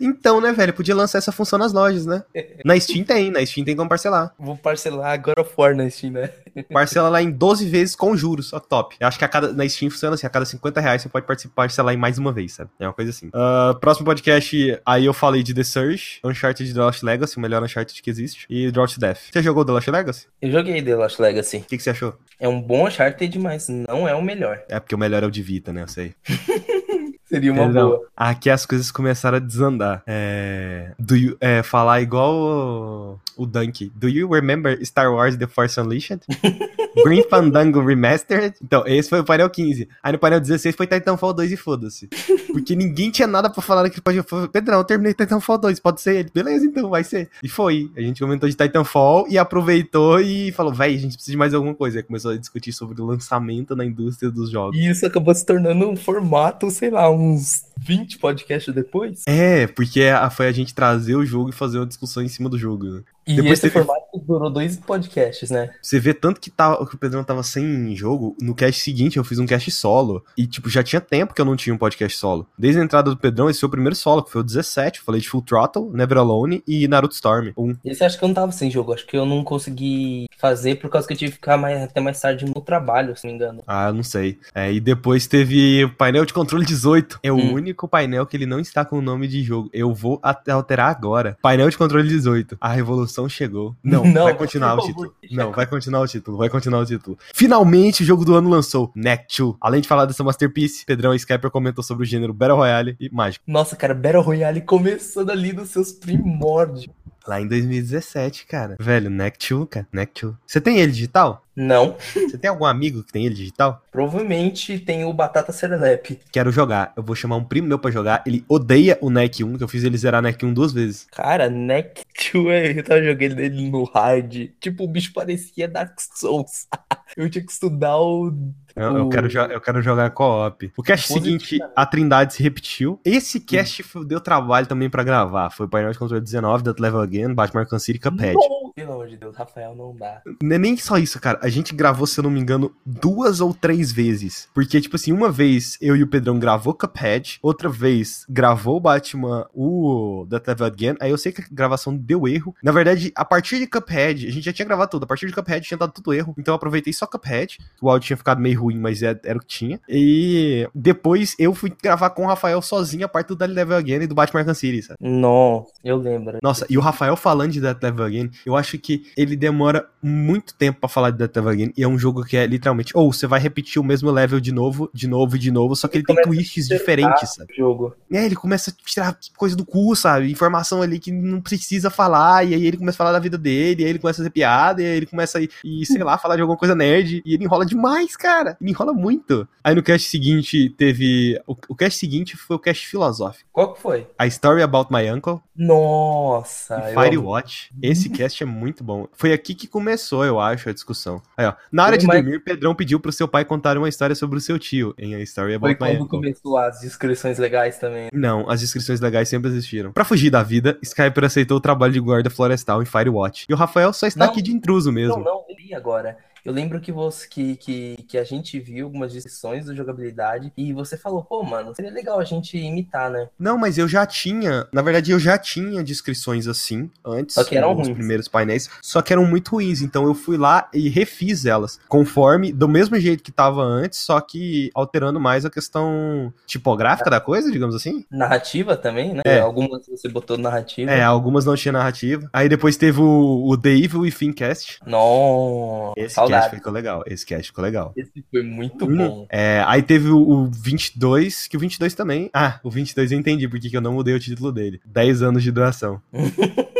Então, né, velho? Podia lançar essa função nas lojas, né? Na Steam tem, na Steam tem como parcelar. Vou parcelar God of War na Steam, né? Parcela lá em 12 vezes com juros, ó, top. Eu acho que a cada, na Steam funciona assim, a cada 50 reais você pode participar, parcelar em mais uma vez, sabe? É uma coisa assim. Ah, próximo podcast, aí eu falei de The Surge, Uncharted The Lost Legacy, o melhor Uncharted que existe, e To Death. Você jogou The Lost Legacy? Eu joguei The Lost Legacy. O que, que você achou? É um bom Uncharted, mas não é o melhor. É porque o melhor é o de Vita, né? Eu sei. *laughs* Seria uma Perdão. boa. Aqui as coisas começaram a desandar. É, do you- é, falar igual o, o Dunk. Do you remember Star Wars The Force Unleashed? *laughs* Green Fandango Remastered? Então, esse foi o painel 15. Aí no painel 16 foi Titanfall 2 e foda-se. *laughs* Porque ninguém tinha nada pra falar naquele painel. Pedrão, eu terminei Titanfall 2, pode ser ele. Beleza, então, vai ser. E foi. A gente comentou de Titanfall e aproveitou e falou, véi, a gente precisa de mais alguma coisa. Aí começou a discutir sobre o lançamento na indústria dos jogos. E isso acabou se tornando um formato, sei lá, uns 20 podcasts depois. É, porque a- foi a gente trazer o jogo e fazer uma discussão em cima do jogo. né? E Depois esse formato durou dois podcasts, né? Você vê tanto que, tava, que o Pedrão tava sem jogo, no cast seguinte eu fiz um cast solo. E, tipo, já tinha tempo que eu não tinha um podcast solo. Desde a entrada do Pedrão, esse foi o primeiro solo, que foi o 17. Eu falei de Full Throttle, Never Alone e Naruto Storm. Um. Esse acho que eu não tava sem jogo. Acho que eu não consegui fazer por causa que eu tive que ficar mais, até mais tarde no trabalho, se não me engano. Ah, eu não sei. É, e depois teve o painel de controle 18. É o Hum. único painel que ele não está com o nome de jogo. Eu vou até alterar agora. Painel de controle 18. A revolução chegou. *laughs* Não, Não, vai continuar o título. Não, vai continuar o título. Vai continuar o título. Finalmente o jogo do ano lançou. Neck 2. Além de falar dessa masterpiece, Pedrão e Skyper comentou sobre o gênero Battle Royale e mágico. Nossa, cara, Battle Royale começando ali nos seus primórdios. Lá em 2017, cara. Velho, Neck 2, cara. Neck 2. Você tem ele digital? Não, *laughs* Você tem algum amigo que tem ele digital? provavelmente tem o Batata Serelepe. Quero jogar. Eu vou chamar um primo meu pra jogar. Ele odeia o Neck 1, que eu fiz ele zerar Neck 1 duas vezes. Cara, Neck 2, *laughs* eu tava jogando ele no hard. Tipo, o bicho parecia Dark Souls. *laughs* Eu tinha que estudar o. Eu, eu o- quero, jo- eu quero jogar co-op. O cast seguinte, a Trindade se repetiu. Esse cast deu trabalho também pra gravar. Foi o painel de controle 19, That Level Again, Batman Arkham City e Cuphead. Não, Pelo amor de Deus, Rafael, não dá. Não é nem só isso, cara. A gente gravou, se eu não me engano, duas ou três vezes. Porque, tipo assim, uma vez eu e o Pedrão gravou Cuphead, outra vez gravou o Batman, o That Level Again. Aí eu sei que a gravação deu erro. Na verdade, a partir de Cuphead, a gente já tinha gravado tudo. A partir de Cuphead tinha dado tudo erro. Então eu aproveitei só Cuphead. O áudio tinha ficado meio ruim, mas é- era o que tinha. E depois eu fui gravar com o Rafael sozinho a parte do That Level Again e do Batman Arkham City, sabe? Nossa, eu lembro. Nossa, e o Rafael falando de Death Level Again, eu acho que ele demora muito tempo pra falar de Death e é um jogo que é literalmente, ou você vai repetir o mesmo level de novo, de novo e de novo, só que ele tem Começa a twists diferentes, sabe? jogo. É, ele começa a tirar coisa do cu, sabe? Informação ali que não precisa falar, e aí ele começa a falar da vida dele, e aí ele começa a fazer piada, e aí ele começa a, e, sei lá, falar de alguma coisa nerd, e ele enrola demais, cara. Ele enrola muito. Aí no cast seguinte teve. O, o cast seguinte foi o cast filosófico. Qual que foi? A Story About My Uncle, Nossa, e eu. Firewatch. Esse cast é muito bom. Foi aqui que começou, eu acho, a discussão. Aí, ó. Na hora Foi de dormir, Pedrão pediu pro seu pai contar uma história sobre o seu tio em A Story Foi About My quando Uncle. começou as descrições legais também. Não, as inscrições legais sempre existiram. Pra fugir da vida, Skyper aceitou o trabalho de guarda florestal em Firewatch. E o Rafael só está Não. aqui de intruso mesmo. Não, não, li agora. Eu lembro que você que, que, que a gente viu algumas descrições da jogabilidade e você falou, pô, mano, seria legal a gente imitar, né? Não, mas eu já tinha. Na verdade, eu já tinha descrições assim antes. Só que eram nos ruins. primeiros painéis. Só que eram muito ruins. Então eu fui lá e refiz elas. Conforme, do mesmo jeito que tava antes, só que alterando mais a questão tipográfica da coisa, digamos assim. Narrativa também, né? É. Algumas você botou narrativa. É, algumas não tinha narrativa. Aí depois teve o, o The Evil Within Cast. Nossa. Cast ficou legal. Esse cast ficou legal. Esse foi muito Hum. bom. É, aí teve o, o 22, que o 22 também. Ah, o 22 eu entendi porque que eu não mudei o título dele. 10 anos de duração. *laughs*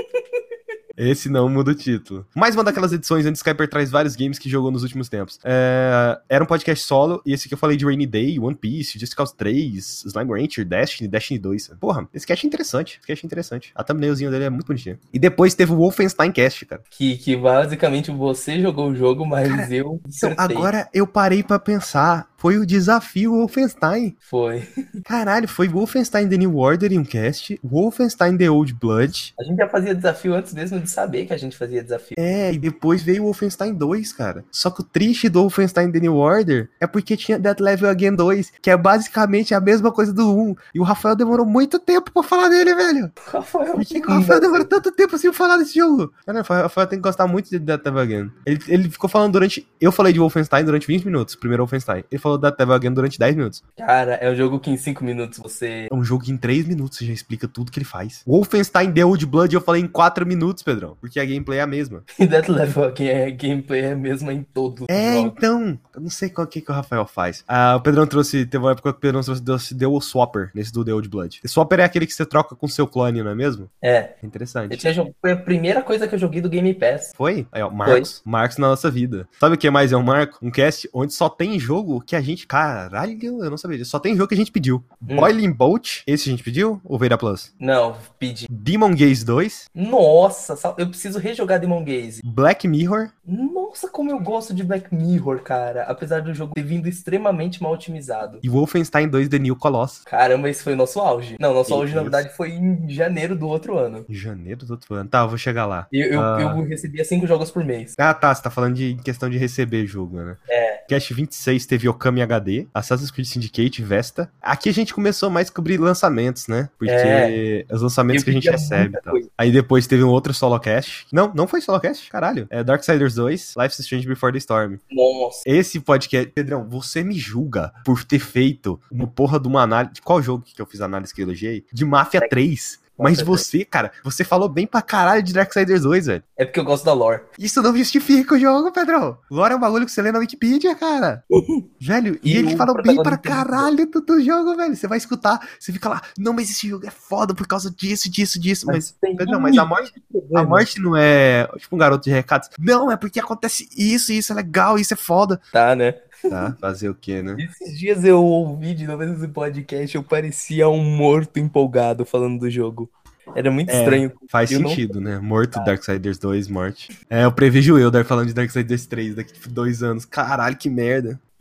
Esse não muda o título. Mais uma daquelas edições onde Skyper traz vários games que jogou nos últimos tempos. É, era um podcast solo, e esse que eu falei de Rainy Day, One Piece, Just Cause 3, Slime Rancher, Destiny, Destiny 2. Porra, esse cast é interessante. Esse cast é interessante. A thumbnailzinho dele é muito bonitinha. E depois teve o Wolfenstein Cast, cara. Que, que basicamente você jogou o jogo, mas eu Então, agora eu parei pra pensar. Foi o desafio Wolfenstein. Foi. Caralho, foi Wolfenstein The New Order em um cast, Wolfenstein The Old Blood. A gente já fazia desafio antes mesmo de saber que a gente fazia desafio. É, e depois veio o Wolfenstein 2, cara. Só que o triste do Wolfenstein The New Order é porque tinha Dead Level Again 2, que é basicamente a mesma coisa do 1. E o Rafael demorou muito tempo pra falar dele, velho. Rafael, Por que, que o Rafael demorou tanto tempo sem falar desse jogo? Cara, o Rafael tem que gostar muito de Dead Level Again. Ele, ele ficou falando durante. Eu falei de Wolfenstein durante 20 minutos, primeiro Wolfenstein. Ele falou That Devil Again durante 10 minutos. Cara, é um jogo que em 5 minutos você. É um jogo que em 3 minutos você já explica tudo que ele faz. Wolfenstein The Old Blood eu falei em 4 minutos, Pedrão. Porque a gameplay é a mesma. *laughs* E Death Level aqui é gameplay é a mesma em todos os É, jogos. então. Eu não sei qual que, que o Rafael faz. Ah, o Pedrão trouxe. Teve uma época que o Pedrão trouxe, deu o Swapper nesse do The Old Blood. O Swapper é aquele que você troca com seu clone, não é mesmo? É. É interessante. tinha jog... Foi a primeira coisa que eu joguei do Game Pass. Foi? Aí, ó, Marcos. Marcos na nossa vida. Sabe o que mais é um marco? Um cast onde só tem jogo que a gente. Caralho, eu não sabia disso. Só tem jogo que a gente pediu. Hum. Boiling Bolt, esse a gente pediu? Ou Veira Plus? Não, pedi. Demon Gaze 2, Nossa, eu preciso rejogar Demon Gaze. Black Mirror. Nossa, como eu gosto de Black Mirror, cara. Apesar do jogo ter vindo extremamente mal otimizado. E Wolfenstein 2 The New Colossus. Caramba, esse foi o nosso auge. Não, nosso Que auge, na isso. verdade, foi em janeiro do outro ano. Janeiro do outro ano. Tá, eu vou chegar lá. Eu, eu, Ah. eu recebia cinco jogos por mês. Ah, tá. Você tá falando de questão de receber jogo, né? É. Cast 26 teve Okami HD, Assassin's Creed Syndicate, Vesta. Aqui a gente começou mais a cobrir lançamentos, né? Porque É. os lançamentos que a gente recebe coisa. Aí depois teve um outro solo cast. Não, não foi solo cast, caralho. É Darksiders 2, Life's Strange Before the Storm. Nossa. Esse podcast, Pedrão, você me julga por ter feito uma porra de uma análise. De qual jogo que eu fiz a análise que eu elogiei? De Mafia 3. Mas você, cara, você falou bem pra caralho de Darksiders 2, velho. É porque eu gosto da lore. Isso não justifica o jogo, Pedrão. Lore é um bagulho que você lê na Wikipedia, cara. *laughs* velho, e, E falou bem pra protagonista- caralho do, do jogo, velho. Você vai escutar, você fica lá, não, mas esse jogo é foda por causa disso, disso, disso. Mas, Pedrão, um mas a morte, a problemas. morte não é tipo um garoto de recados. Não, é porque acontece isso, isso é legal, isso é foda. Tá, né? Tá, fazer o quê, né? Esses dias eu ouvi de novo esse podcast, eu parecia um morto empolgado falando do jogo. Era muito É. estranho. Faz Eu não- sentido, né? Morto, Darksiders 2, morte. É, eu prevejo eu Dark falando de Darksiders 3 daqui a dois anos. Caralho, que merda. *laughs*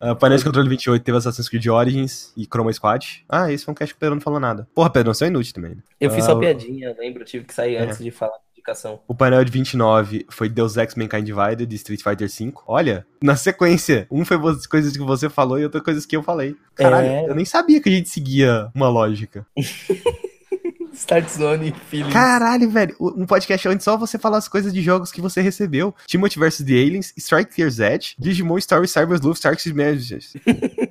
uh, painel de controle 28 teve Assassin's Creed Origins e Chroma Squad. Ah, esse foi um cast que o Pedro não falou nada. Porra, Pedro, você é inútil também. né? Eu fiz Ah, só o- piadinha, lembro, tive que sair É. antes de falar indicação. O painel de 29 foi Deus Ex Mankind Divided e Street Fighter V. Olha, na sequência, um foi coisas que você falou e outra coisas que eu falei. Caralho, É. eu nem sabia que a gente seguia uma lógica. *laughs* Start Zone, Feelings. Caralho, velho. Um podcast onde só você fala as coisas de jogos que você recebeu. Timothy vs. The Aliens, Strikers Edge, Digimon Story Cyber Sleuth, Star Managers *laughs*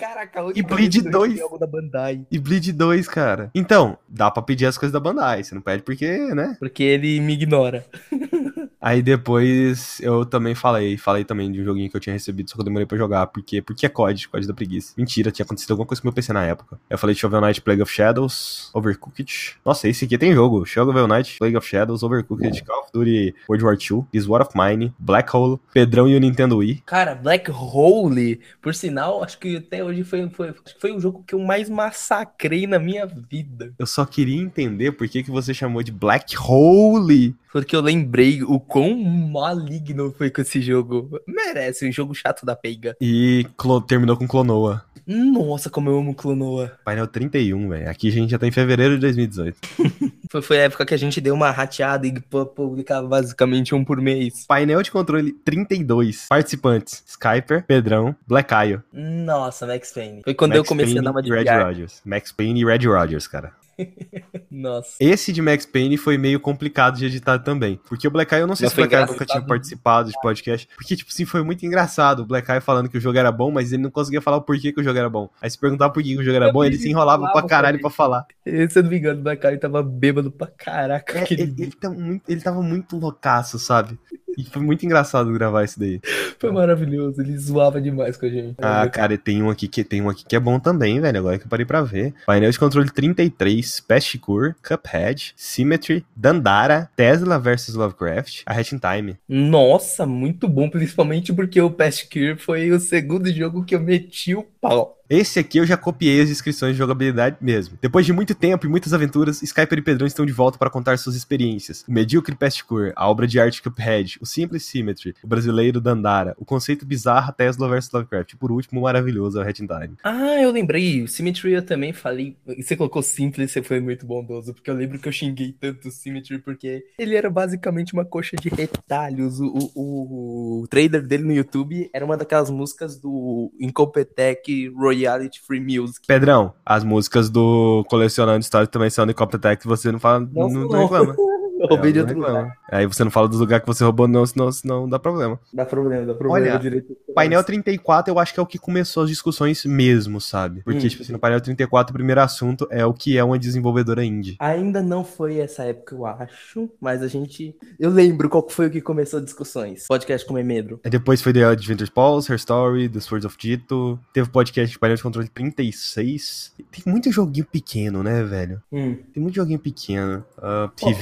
Caraca, E Bleed 2. Algo da Bandai. e Bleed 2, cara. Então, dá pra pedir as coisas da Bandai. Você não pede porque, né? Porque ele me ignora. *laughs* Aí depois eu também falei, falei também de um joguinho que eu tinha recebido, só que eu demorei pra jogar. Porque, porque é COD, COD da preguiça. Mentira, tinha acontecido alguma coisa com o meu PC na época. Eu falei de Shovel Knight, Plague of Shadows, Overcooked. Nossa, esse aqui tem jogo. Shovel Knight, Plague of Shadows, Overcooked, Call of Duty, World War II, This War of Mine, Black Hole, Pedrão e o Nintendo Wii. Cara, Black Hole, por sinal, acho que até hoje foi, foi, foi o jogo que eu mais massacrei na minha vida. Eu só queria entender por que, que você chamou de Black Hole. Porque eu lembrei o quão maligno foi com esse jogo. Merece, um jogo chato da peiga. E terminou com Clonoa. Nossa, como eu amo Clonoa. Painel 31, velho. Aqui a gente já tá em fevereiro de 2018. *laughs* Foi, foi a época que a gente deu uma rateada e pu- publicava basicamente um por mês. Painel de controle 32. Participantes: Skyper, Pedrão, Black Eye. Nossa, Max Payne. Foi quando eu comecei a dar uma de Red. Rogers. Max Payne e Red Rogers, cara. *laughs* Nossa. Esse de Max Payne foi meio complicado de editar também. Porque o Black Eye, eu não sei se o Black Eye nunca tinha participado de podcast. Porque, tipo assim, foi muito engraçado. O Black Eye falando que o jogo era bom, mas ele não conseguia falar o porquê que o jogo era bom. Aí se perguntava por que o jogo era Eu bom, ele se enrolava pra caralho pra pra falar. Se eu não me engano, o Black Eye tava bêbado pra caraca. É, ele, ele, tá muito, ele tava muito loucaço, sabe? E foi muito engraçado gravar isso daí. Foi maravilhoso, ele zoava demais com a gente. Ah, cara, tem um aqui que tem um aqui que é bom também, velho. Agora que eu parei pra ver. Painel de controle 33, Pest Cure, Cuphead, Symmetry, Dandara, Tesla vs Lovecraft, a Hatching Time. Nossa, muito bom, principalmente porque o Past Cure foi o segundo jogo que eu meti o pau. Esse aqui eu já copiei as descrições de jogabilidade mesmo. Depois de muito tempo e muitas aventuras, Skyper e Pedrão estão de volta para contar suas experiências. O medíocre Pest Cure, a obra de arte Cuphead, o simples Symmetry, o brasileiro Dandara, o conceito bizarro Tesla vs Lovecraft e por último o maravilhoso Hatching Time. Ah, eu lembrei, o Symmetry eu também falei. Você colocou simples, você foi muito bondoso, porque eu lembro que eu xinguei tanto o Symmetry, porque ele era basicamente uma coxa de retalhos. O, o, o, o trailer dele no YouTube era uma daquelas músicas do Incompetech Royalty Free Music. Pedrão, as músicas do Colecionando Histórias também são de Coptec, você não fala, não, não reclama. *laughs* Eu roubei É, de não outro lugar. Aí você não fala dos lugares que você roubou, não, senão, senão dá problema. Dá problema, dá problema. Olha, direito. Painel 34 eu acho que é o que começou as discussões mesmo, sabe? Porque, Hum. tipo assim, no painel 34 o primeiro assunto é o que é uma desenvolvedora indie. Ainda não foi essa época, eu acho, mas a gente. Eu lembro qual foi o que começou as discussões. Podcast com Memedro. Aí depois foi The Adventures Pulse, Her Story, The Swords of Dito. Teve podcast de painel de controle 36. Tem muito joguinho pequeno, né, velho? Hum. Tem muito joguinho pequeno. Uh, Qual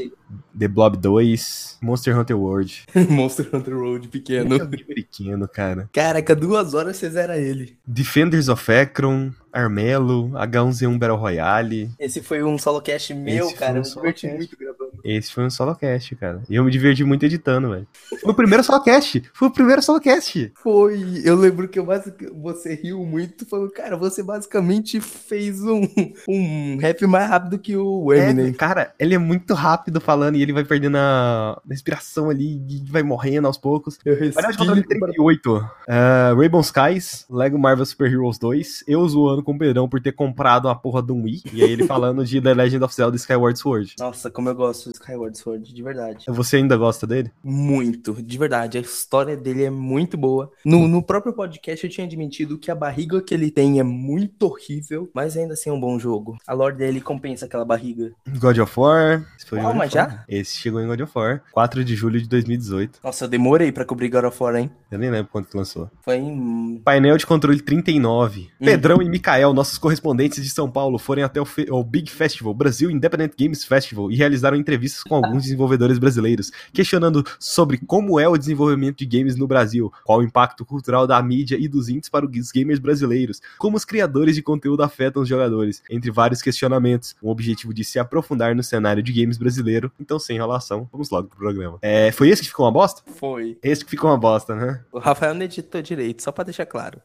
é? The Blob 2, Monster Hunter World. *laughs* Monster Hunter Road pequeno. Joguinho pequeno, cara. Caraca, duas horas você zera ele. Defenders of Ekron, Armelo, H1Z1 Battle Royale. Esse foi um solo cast meu, Esse cara. um Eu me diverti muito gravando. Esse foi um solocast, cara. E eu me diverti muito editando, velho. Foi o primeiro solocast! Foi o primeiro solocast! Foi. Eu lembro que eu basic- você riu muito, falando, cara, você basicamente fez um, um rap mais rápido que o Eminem. É, cara, ele é muito rápido falando e ele vai perdendo a respiração ali e vai morrendo aos poucos. eu de controle 38. Uh, Rainbow Skies, Lego Marvel Super Heroes 2. Eu zoando com o Pedrão por ter comprado a porra do Wii. E aí ele falando de The Legend of Zelda Skyward Sword. Nossa, como eu gosto Skyward Sword, de verdade. Você ainda gosta dele? Muito, de verdade. A história dele é muito boa. No, no próprio podcast eu tinha admitido que a barriga que ele tem é muito horrível, mas ainda assim é um bom jogo. A lore dele compensa aquela barriga. God of War. War. já? Esse chegou em God of War. 4 de julho de 2018. Nossa, eu demorei pra cobrir God of War, hein? Eu nem lembro quanto que lançou. Foi em. Painel de controle 39. Hum. Pedrão e Mikael, nossos correspondentes de São Paulo, foram até o, o Big Festival, Brasil Independent Games Festival, e realizaram entrevistas com alguns desenvolvedores brasileiros, questionando sobre como é o desenvolvimento de games no Brasil, qual o impacto cultural da mídia e dos índices para os gamers brasileiros, como os criadores de conteúdo afetam os jogadores, entre vários questionamentos, com o objetivo de se aprofundar no cenário de games brasileiro. Então, sem enrolação, vamos logo pro programa. É, foi esse que ficou uma bosta? Foi. Esse que ficou uma bosta, né? O Rafael não editou direito, só pra deixar claro.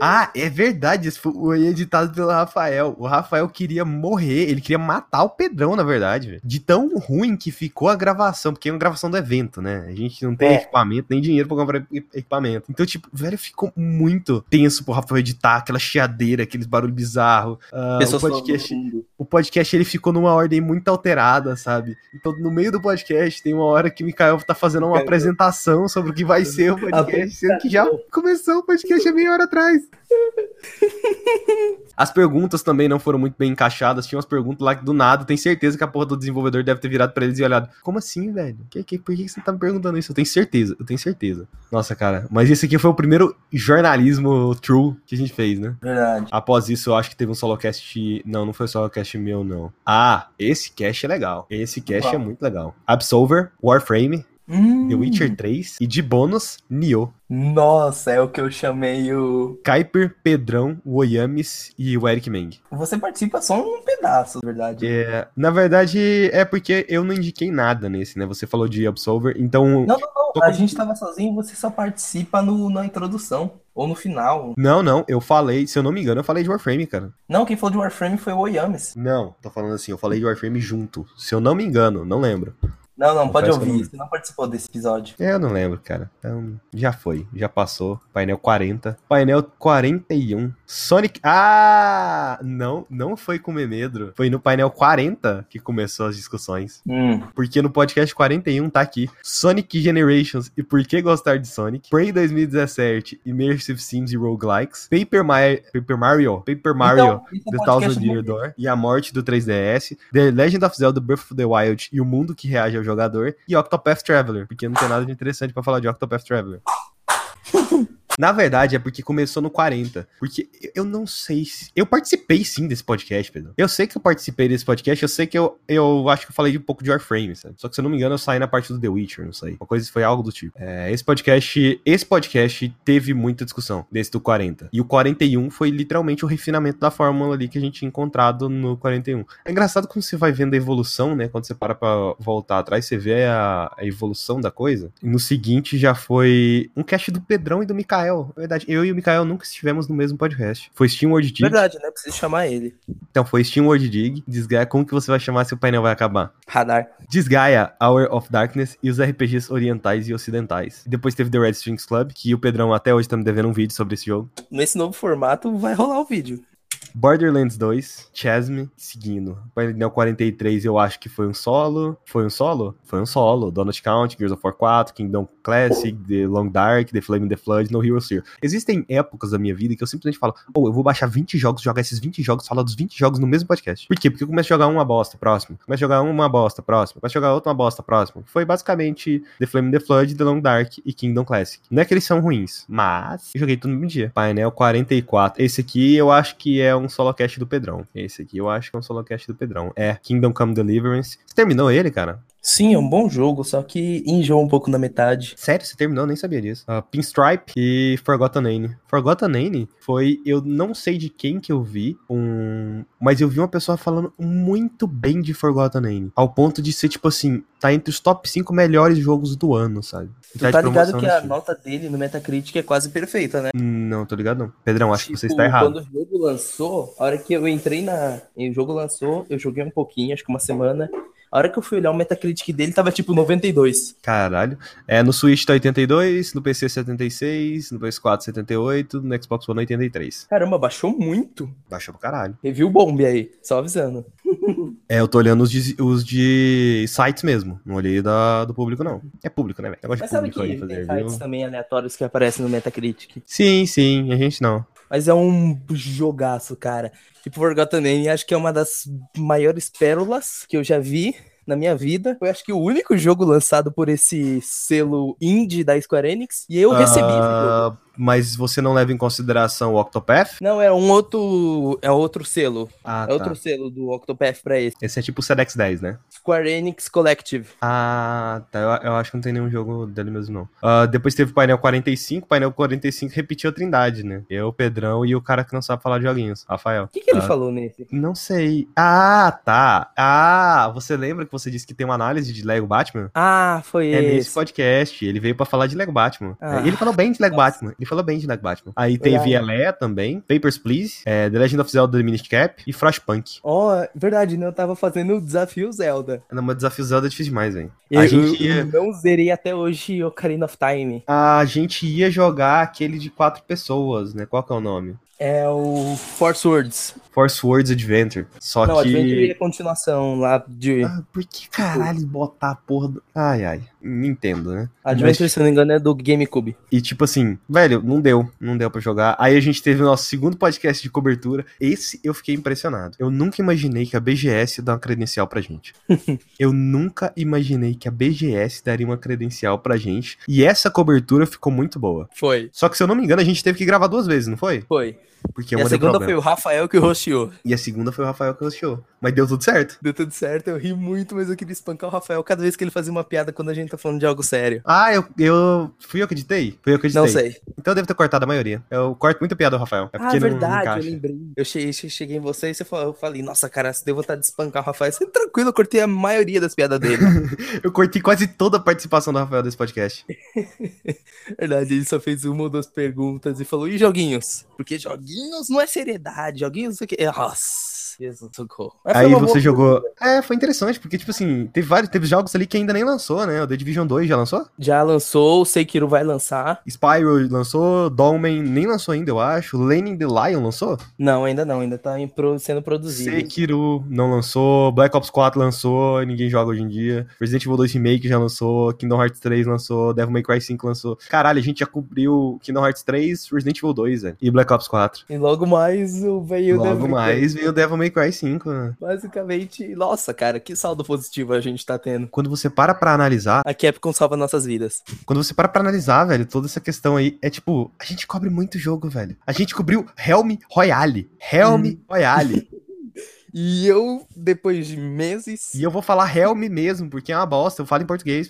Ah, é verdade, esse foi editado pelo Rafael. O Rafael queria morrer, ele queria matar o Pedrão, na verdade, velho. De tão ruim que ficou a gravação, porque é uma gravação do evento, né? A gente não tem É. equipamento, nem dinheiro pra comprar equi- equipamento. Então, tipo, velho, ficou muito tenso pro Rafael editar, aquela chiadeira, aqueles barulhos bizarros. Ah, o podcast, o podcast ele ficou numa ordem muito alterada, sabe? Então, no meio do podcast, tem uma hora que o Mikael tá fazendo uma apresentação sobre o que vai ser o *laughs* podcast, sendo que já começou o podcast há meia hora atrás. *laughs* As perguntas também não foram muito bem encaixadas. Tinha umas perguntas lá que do nada, tem certeza que a porra do desenvolvedor deve ter virado pra eles e olhado. Como assim, velho? Que, que, por que você tá me perguntando isso? Eu tenho certeza, eu tenho certeza. Nossa, cara. Mas esse aqui foi o primeiro jornalismo true que a gente fez, né? Verdade. Após isso, eu acho que teve um solocast. Não, não foi solocast meu, não. Ah, esse cast é legal. Esse cast Qual? é muito legal. Absolver, Warframe, Hum. The Witcher 3 e de bônus, Nioh. Nossa, é o que eu chamei o. Kuiper, Pedrão, o Oyamis e o Eric Meng. Você participa só um pedaço, na verdade. É, na verdade, é porque eu não indiquei nada nesse, né? Você falou de Absolver, então. Não, não, não. A gente tava sozinho, você só participa no, na introdução. Ou no final. Não, não, eu falei, se eu não me engano, eu falei de Warframe, cara. Não, quem falou de Warframe foi o Oyamis. Não, tô falando assim, eu falei de Warframe junto. Se eu não me engano, não lembro. Não, não, pode ouvir. não- Você não participou desse episódio. Eu não lembro, cara. Então, já foi, já passou. Painel 40. Painel 41. Sonic. Ah! Não, não foi com o Memedro. Foi no painel 40 que começou as discussões. Hum. Porque no podcast 41 tá aqui. Sonic Generations e por que gostar de Sonic? Prey 2017, Immersive Sims e Roguelikes. Paper, Ma- Paper Mario. Paper Mario. Então, esse é The Thousand podcast Year Door e a morte do 3DS, The Legend of Zelda Breath of the Wild e o mundo que reage ao jogador, e Octopath Traveler, porque não tem nada de interessante pra falar de Octopath Traveler. *laughs* Na verdade, é porque começou no 40. Porque eu não sei se. Eu participei sim desse podcast, Pedro. Eu sei que eu participei desse podcast, eu sei que eu, eu acho que eu falei de um pouco de Warframe, sabe? Só que se eu não me engano, eu saí na parte do The Witcher, não sei. Uma coisa foi algo do tipo. É, esse podcast. Esse podcast teve muita discussão desse do 40. E o 41 foi literalmente o refinamento da fórmula ali que a gente tinha encontrado no 41. É engraçado como você vai vendo a evolução, né? Quando você para pra voltar atrás, você vê a, a evolução da coisa. E no seguinte já foi um cast do Pedrão e do Mikael. Verdade, eu e o Mikael nunca estivemos no mesmo podcast. Foi Steam World Dig. Verdade, né? Preciso chamar ele. Então, foi Steam World Dig. Desgaia, como que você vai chamar se o painel vai acabar? Radar. Desgaia, Hour of Darkness e os RPGs orientais e ocidentais. Depois teve The Red Strings Club, que o Pedrão até hoje tá me devendo um vídeo sobre esse jogo. Nesse novo formato vai rolar o vídeo. Borderlands 2, Chasm, seguindo. Painel 43 eu acho que foi um solo. Foi um solo? Foi um solo. Donut Count, Gears of War 4, Kingdom Classic, The Long Dark, The Flame in the Flood, No Hero Zero. Existem épocas da minha vida que eu simplesmente falo, pô, eu vou baixar 20 jogos, jogar esses 20 jogos, falar dos 20 jogos no mesmo podcast. Por quê? Porque eu começo a jogar uma bosta, próximo. Começo a jogar uma bosta, próximo. Começo a jogar outra bosta, próximo. Foi basicamente The Flame in the Flood, The Long Dark e Kingdom Classic. Não é que eles são ruins, mas eu joguei tudo no mesmo dia. Painel 44. Esse aqui eu acho que é um solo cast do Pedrão. Esse aqui eu acho que é um solo cast do Pedrão. É Kingdom Come Deliverance. Você terminou ele, cara? Sim, é um bom jogo, só que enjoa um pouco na metade. Sério, você terminou? Eu nem sabia disso. Uh, Pinstripe e Forgotten Name. Forgotten Name foi, eu não sei de quem que eu vi, um, mas eu vi uma pessoa falando muito bem de Forgotten Name. Ao ponto de ser, tipo assim, tá entre os top 5 melhores jogos do ano, sabe? Tu tá ligado que a nota dele no Metacritic é quase perfeita, né? Não, tô ligado não. Pedrão, acho tipo, que você está errado. Quando o jogo lançou, a hora que eu entrei na... O jogo lançou, eu joguei um pouquinho, acho que uma semana... A hora que eu fui olhar o Metacritic dele, tava tipo 92. Caralho. É, no Switch tá 82, no PC 76, no PS4 78, no Xbox One 83. Caramba, baixou muito. Baixou pro caralho. Review bomb aí, só avisando. *laughs* é, eu tô olhando os de, os de sites mesmo. Não olhei da, do público, não. É público, né, velho? Mas sabe que fazer tem sites também aleatórios que aparecem no Metacritic. Sim, sim, a gente não. Mas é um jogaço, cara. Tipo, Forgotten Name, acho que é uma das maiores pérolas que eu já vi na minha vida. Foi acho que o único jogo lançado por esse selo indie da Square Enix. E eu recebi jogo mas você não leva em consideração o Octopath? Não, é um outro. É outro selo. Ah, é tá. outro selo do Octopath pra esse. Esse é tipo o Sedex 10, né? Square Enix Collective. Ah, tá. Eu, eu acho que não tem nenhum jogo dele mesmo, não. Uh, depois teve o painel 45. painel 45 repetiu a trindade, né? Eu, o Pedrão e o cara que não sabe falar de joguinhos, Rafael. O que, que ele uh, falou nesse? Não sei. Ah, tá. Ah, você lembra que você disse que tem uma análise de Lego Batman? Ah, foi é esse. É nesse podcast. Ele veio pra falar de Lego Batman. Ah, ele falou bem de Lego nossa. Batman. Ele falou bem de Batman. Aí teve Elé também, Papers, Please, é, The Legend of Zelda The Minish Cap e Frostpunk. Ó, oh, verdade, né? Eu tava fazendo o Desafio Zelda. Não, mas Desafio Zelda é difícil demais, velho. A gente ia... eu não zerei até hoje Ocarina of Time. A gente ia jogar aquele de quatro pessoas, né? Qual que é o nome? É o Force Words. Force Words Adventure. Só não, que. Adventure é continuação lá de. Ah, por que caralho botar a porra do. Ai, ai. Nintendo, né? Adventure, Mas... se não me engano, é do GameCube. E tipo assim, velho, não deu. Não deu para jogar. Aí a gente teve o nosso segundo podcast de cobertura. Esse eu fiquei impressionado. Eu nunca imaginei que a BGS dá uma credencial pra gente. *laughs* eu nunca imaginei que a BGS daria uma credencial pra gente. E essa cobertura ficou muito boa. Foi. Só que se eu não me engano, a gente teve que gravar duas vezes, não foi? Foi. Porque e a segunda foi o Rafael que rosteou. E a segunda foi o Rafael que rosteou. Mas deu tudo certo. Deu tudo certo, eu ri muito, mas eu queria espancar o Rafael cada vez que ele fazia uma piada quando a gente tá falando de algo sério. Ah, eu. eu fui eu que editei? Fui eu que editei. Não sei. Então eu devo ter cortado a maioria. Eu corto muita piada do Rafael. É ah, verdade, não, eu lembrei. Eu cheguei, cheguei em você e você falou, eu falei, nossa, cara, você deu vontade de espancar o Rafael. *laughs* Você tranquilo, eu cortei a maioria das piadas dele. *laughs* eu cortei quase toda a participação do Rafael desse podcast. *laughs* verdade, ele só fez uma ou duas perguntas e falou, e joguinhos? Porque joguinhos não é seriedade, joguinhos não sei o. Nossa. Jesus, socorro. Aí você jogou. É, foi interessante, porque, tipo assim, teve vários, teve jogos ali que ainda nem lançou, né? O The Division 2 já lançou? Já lançou, o Sekiro vai lançar. Spyro lançou, Dolmen nem lançou ainda, eu acho. Lenin the Lion lançou? Não, ainda não, ainda tá sendo produzido. Sekiro não lançou, Black Ops 4 lançou, ninguém joga hoje em dia. Resident Evil 2 Remake já lançou, Kingdom Hearts 3 lançou, Devil May Cry 5 lançou. Caralho, a gente já cobriu Kingdom Hearts 3, Resident Evil 2, velho. E Black Ops 4. E logo mais veio Logo Devil mais veio Devil May Cry 5, né? Basicamente, nossa, cara, que saldo positivo a gente tá tendo. Quando você para pra analisar. A Capcom salva nossas vidas. Quando você para pra analisar, velho, toda essa questão aí, é tipo, a gente cobre muito jogo, velho. A gente cobriu Helm Royale. Helm hum. Royale. *laughs* E eu, depois de meses. E eu vou falar Helm mesmo, porque é uma bosta, eu falo em português.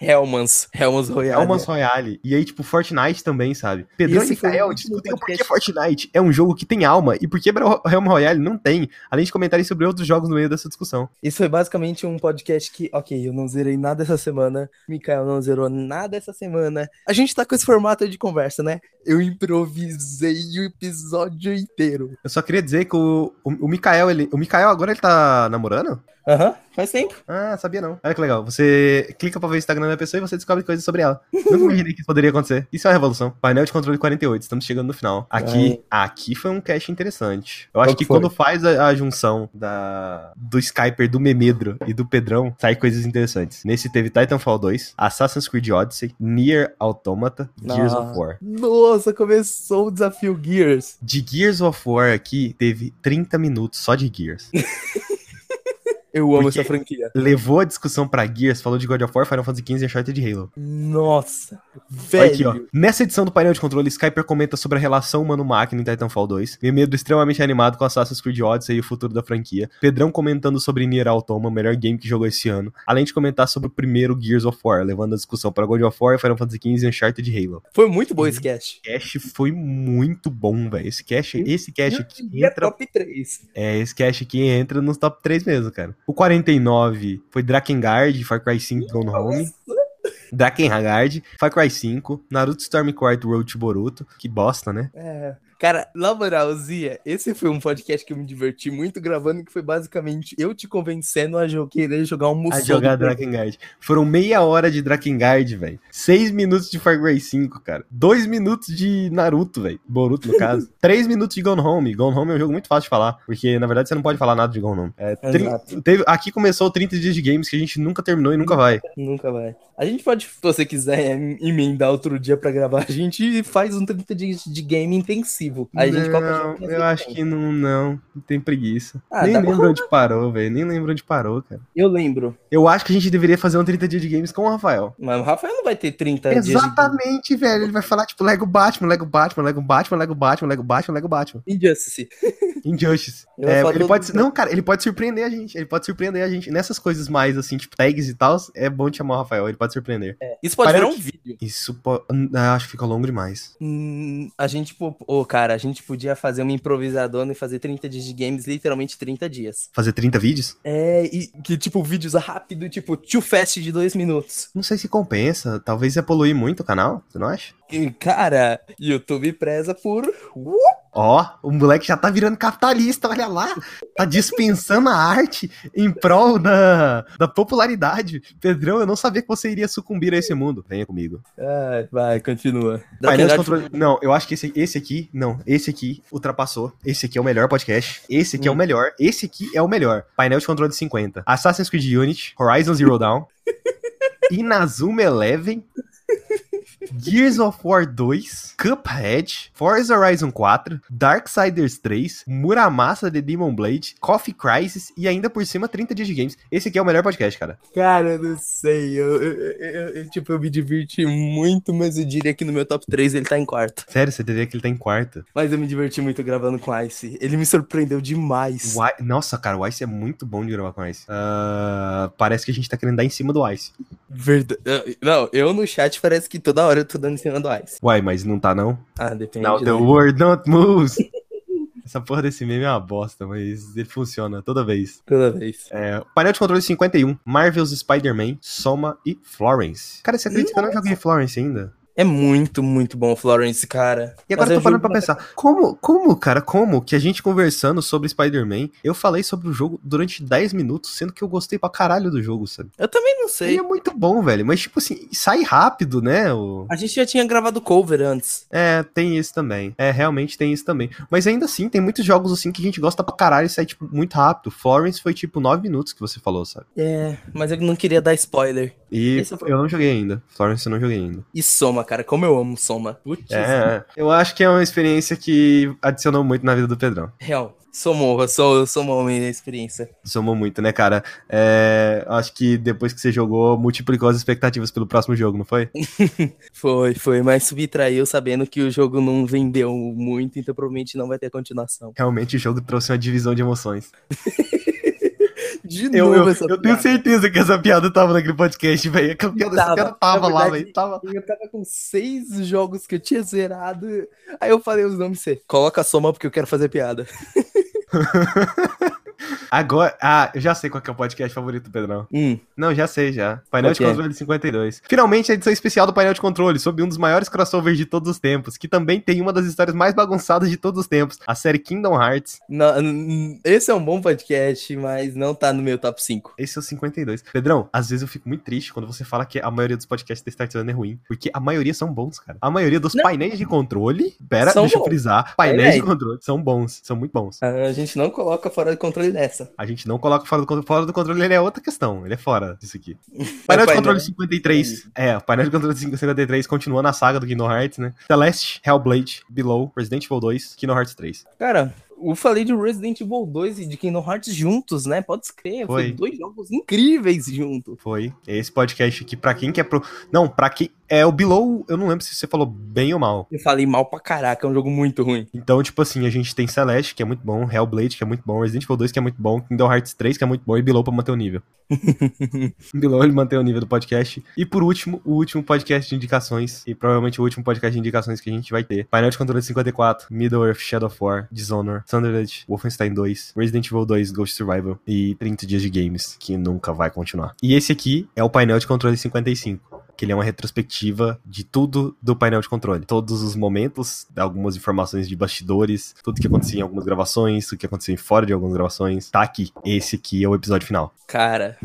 Helmans, Helmans Royale. Helmans Royale. E aí, tipo, Fortnite também, sabe? Pedrão e Mikael discutem por que Fortnite é um jogo que tem alma e por que Helm Royale não tem, além de comentarem sobre outros jogos no meio dessa discussão. Isso foi basicamente um podcast que, ok, eu não zerei nada essa semana, Mikael não zerou nada essa semana. A gente tá com esse formato de conversa, né? Eu improvisei o episódio inteiro. Eu só queria dizer que o, o, o Mikael, ele, o Mikael agora ele tá namorando? Aham, faz tempo. Ah, sabia não. Olha que legal. Você clica pra ver o Instagram da pessoa e você descobre coisas sobre ela. Nunca imaginei que isso poderia acontecer. Isso é uma revolução. Painel de controle 48, estamos chegando no final. Aqui, aqui foi um cache interessante. Eu acho Qual que foi? quando faz a, a junção da, do Skyper, do Memedro e do Pedrão, sai coisas interessantes. Nesse teve Titanfall 2, Assassin's Creed Odyssey, Nier Automata, Gears of War. Nossa, começou o desafio Gears. De Gears of War aqui, teve 30 minutos só de Gears. *laughs* Eu amo Porque- essa franquia. Levou a discussão pra Gears, falou de God of War, Final Fantasy XV e Uncharted de Halo. Nossa, Olha aqui, ó. velho. Nessa edição do painel de controle, Skyper comenta sobre a relação humano-máquina em Titanfall 2. Memedo extremamente animado com Assassin's Creed Odyssey e o futuro da franquia. Pedrão comentando sobre Nier Automata, o melhor game que jogou esse ano. Além de comentar sobre o primeiro Gears of War, levando a discussão para God of War, Final Fantasy XV e Uncharted de Halo. Foi muito bom esse cast. O cast foi muito bom, velho. Esse cast, esse cast aqui E é entra top 3. é, esse cast aqui entra nos top 3 mesmo, cara. O 49 foi Drakengard, Far Cry 5 Gone Home. Drakengard, Far Cry 5, Naruto Stormquart Road to Boruto. Que bosta, né? É. Cara, na moral, Zia, esse foi um podcast que eu me diverti muito gravando, que foi basicamente eu te convencendo a querer jogar um A Musou. jogar Drakengard. Foram meia hora de Drakengard, velho. Seis minutos de Far Cry 5, cara. Dois minutos de Naruto, velho. Boruto, no caso. *laughs* Três minutos de Gone Home. Gone Home é um jogo muito fácil de falar, porque na verdade você não pode falar nada de Gone Home. É, Exato. teve- aqui começou 30 dias de games que a gente nunca terminou e nunca vai. *laughs* Nunca vai. A gente pode, se você quiser emendar outro dia pra gravar, a gente faz um 30 dias de game intensivo. Aí a gente não, eu acho que não, não. Tem preguiça. Ah, Nem lembro onde parou, velho. Nem lembro onde parou, cara. Eu lembro. Eu acho que a gente deveria fazer um 30 dias de games com o Rafael. Mas o Rafael não vai ter 30 dias de game. Exatamente, velho. Ele vai falar, tipo, Lego Batman, Lego Batman, Lego Batman, Lego Batman, Lego Batman, Lego Batman. Injustice. *laughs* Injustice. É, ele pode. Não, cara, ele pode surpreender a gente. Ele pode surpreender a gente. Nessas coisas mais, assim, tipo, tags e tal, é bom te chamar o Rafael. Ele pode surpreender. Isso pode Parece virar um que- vídeo. Isso pode. Acho que ficou longo demais. Hum, a gente, pô, ô, cara, a gente podia fazer uma improvisadona e fazer 30 dias de games, literalmente 30 dias. Fazer 30 vídeos? É, e que tipo, vídeos rápido, tipo, too fast de dois minutos. Não sei se compensa. Talvez ia poluir muito o canal, você não acha? E, cara, YouTube preza por. Uh, Ó, o moleque já tá virando capitalista, olha lá. Tá dispensando a arte em prol da, da popularidade. Pedrão, eu não sabia que você iria sucumbir a esse mundo. Venha comigo. Ah, vai, continua. Painel de controle. Não, eu acho que esse, esse aqui. Não, esse aqui ultrapassou. Esse aqui é o melhor podcast. Esse aqui é o Hum. melhor. Esse aqui é o melhor. Painel de controle 50. Assassin's Creed Unity. Horizon Zero Dawn. *laughs* Inazuma Eleven. Gears of War 2, Cuphead, Forza Horizon 4, Darksiders 3, Muramasa The Demon Blade, Coffee Crisis e ainda por cima 30 dias de games. Esse aqui é o melhor podcast, cara. Cara, eu não sei. Eu, eu- eu- eu- tipo, eu me diverti muito, mas eu diria que no meu top 3 ele tá em quarto. Sério, você diria que ele tá em quarto. Mas eu me diverti muito gravando com Ice. Ele me surpreendeu demais. O Nossa, cara, o Ice é muito bom de gravar com o Ice. Ah, parece que a gente tá querendo dar em cima do Ice. Verdade. Não, eu no chat parece que toda hora eu tô dando em cima do Ice. Uai, mas não tá não? Ah, depende. Now né? the world don't move. *laughs* Essa porra desse meme é uma bosta, mas ele funciona toda vez. Toda vez. É, painel de controle 51, Marvel's Spider-Man, Soma e Florence. Cara, você acredita que eu não joguei Florence ainda? É muito, muito bom o Florence, cara. E agora Mas eu tô parando pra pensar, como, como, cara, como que a gente conversando sobre Spider-Man, eu falei sobre o jogo durante 10 minutos, sendo que eu gostei pra caralho do jogo, sabe? Eu também não sei. Ele é muito bom, velho, mas tipo assim, sai rápido, né? O... A gente já tinha gravado cover antes. É, tem isso também. É, realmente tem isso também. Mas ainda assim, tem muitos jogos assim que a gente gosta pra caralho e sai, tipo, muito rápido. Florence foi, tipo, 9 minutos que você falou, sabe? É, mas eu não queria dar spoiler. E o eu não joguei ainda. Florence eu não joguei ainda. E Soma, cara, como eu amo Soma. Putz, É, é. eu acho que é uma experiência que adicionou muito na vida do Pedrão. real. Somou, eu sou, eu sou uma homem da experiência. Somou muito, né, cara? É, acho que depois que você jogou, multiplicou as expectativas pelo próximo jogo, não foi? *laughs* Foi, foi, mas subtraiu sabendo que o jogo não vendeu muito, então provavelmente não vai ter continuação. Realmente o jogo trouxe uma divisão de emoções. *laughs* De Eu, eu, essa eu tenho piada. certeza que essa piada tava naquele podcast, velho. A piada, Tava. piada tava lá, velho. Tava. Eu tava com seis jogos que eu tinha zerado. Aí eu falei os nomes, você coloca a soma porque eu quero fazer piada. *laughs* Agora. Ah, eu já sei qual que é o podcast favorito do Pedrão. Hum, Não, já sei já. Painel Qual de controle 52. Finalmente a edição especial do painel de controle, sobre um dos maiores crossovers de todos os tempos, que também tem uma das histórias mais bagunçadas de todos os tempos, a série Kingdom Hearts. não, esse é um bom podcast, mas não tá no meu top 5. Esse é o 52. Pedrão, às vezes eu fico muito triste quando você fala que a maioria dos podcasts da Start é ruim, porque a maioria são bons, cara. A maioria dos Não. painéis de controle, pera, São deixa eu bons. frisar, painéis É, de é. controle são bons, são muito bons. A gente não coloca fora de controle dessa. A gente não coloca fora do controle. Fora do controle ele é outra questão. Ele é fora disso aqui. *laughs* Painel de controle 53. É, o painel de controle 53 continua na saga do Kingdom Hearts, né? Celeste, Hellblade, Below, Resident Evil 2, Kingdom Hearts 3. Cara, eu falei de Resident Evil 2 e de Kingdom Hearts juntos, né? Pode escrever. Foi. Foi. dois jogos incríveis juntos. Foi. Esse podcast aqui, pra quem quer pro. Não, pra quem. É, o Below, eu não lembro se você falou bem ou mal. Eu falei mal pra caraca, é um jogo muito ruim. Então, tipo assim, a gente tem Celeste, que é muito bom, Hellblade, que é muito bom, Resident Evil 2, que é muito bom, Kingdom Hearts 3, que é muito bom, e Below pra manter o nível. *laughs* Below ele mantém o nível do podcast. E por último, o último podcast de indicações, e provavelmente o último podcast de indicações que a gente vai ter. Painel de controle 54, Middle-earth, Shadow of War, Dishonored, Thundered, Wolfenstein 2, Resident Evil 2, Ghost Survival e 30 dias de games, que nunca vai continuar. E esse aqui é o painel de controle 55 que ele é uma retrospectiva de tudo do painel de controle. Todos os momentos, algumas informações de bastidores, tudo que acontecia em algumas gravações, tudo que acontecia fora de algumas gravações, tá aqui. Esse aqui é o episódio final. Cara,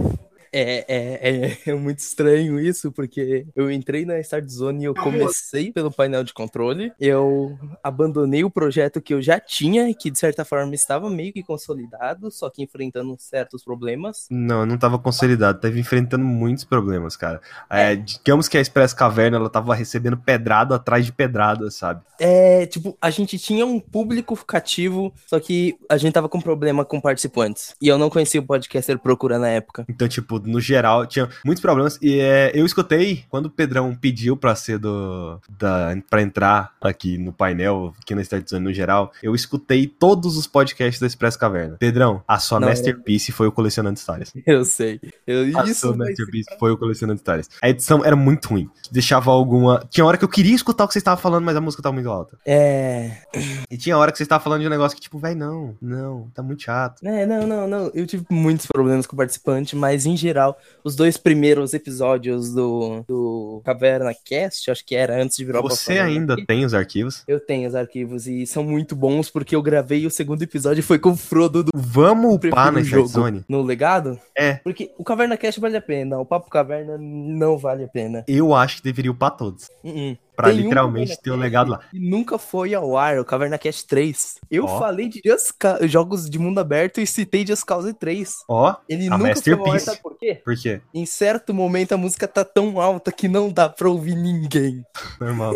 é, é, é, *laughs* é muito estranho isso, porque eu entrei na Start Zone e eu comecei pelo painel de controle. Eu abandonei o projeto que eu já tinha, que de certa forma estava meio que consolidado, só que enfrentando certos problemas. Não, eu não tava consolidado, tava enfrentando muitos problemas, cara. É, digamos que a Express Caverna, ela tava recebendo pedrada atrás de pedrada, sabe? É, tipo, a gente tinha um público cativo, só que a gente tava com problema com participantes. E eu não conhecia o podcaster Procura na época. Então, tipo, no geral, tinha muitos problemas. E é, eu escutei quando o Pedrão pediu pra ser do. Da, pra entrar aqui no painel, aqui na Start Zone no geral, eu escutei todos os podcasts da Express Caverna. Pedrão, a sua Não, masterpiece foi o Colecionando Histórias. *laughs* Eu sei. Eu, A isso sua masterpiece foi o Colecionando Histórias. A edição era muito ruim. Deixava alguma. Tinha hora que eu queria escutar o que vocês estavam falando, mas a música tava muito alta. É. *clears throat* E tinha hora que vocês estavam falando de um negócio que, tipo, véi, não, não, tá muito chato. É, não, não, não. Eu tive muitos problemas com o participante, mas em geral, os dois primeiros episódios do, do Caverna Cast, acho que era antes de virar o Você Papo ainda aqui, tem os arquivos? Eu tenho os arquivos e são muito bons porque eu gravei o segundo episódio e foi com o Frodo do Vamos upar na o jogo. Zone? no legado. É. Porque o Caverna Cast vale a pena, o Papo Caverna não vale a pena. Eu acho que deveria upar todos. Uh-uh. Pra Tem um literalmente Caverna ter o Cast legado lá. que nunca foi ao ar, o Caverna Cast 3. Eu Ó. falei de Just Ca- jogos de mundo aberto e citei Just Cause 3. Ó, Ele A nunca foi ao ar, masterpiece. sabe por quê? por quê? Em certo momento a música tá tão alta que não dá pra ouvir ninguém. *laughs* Normal.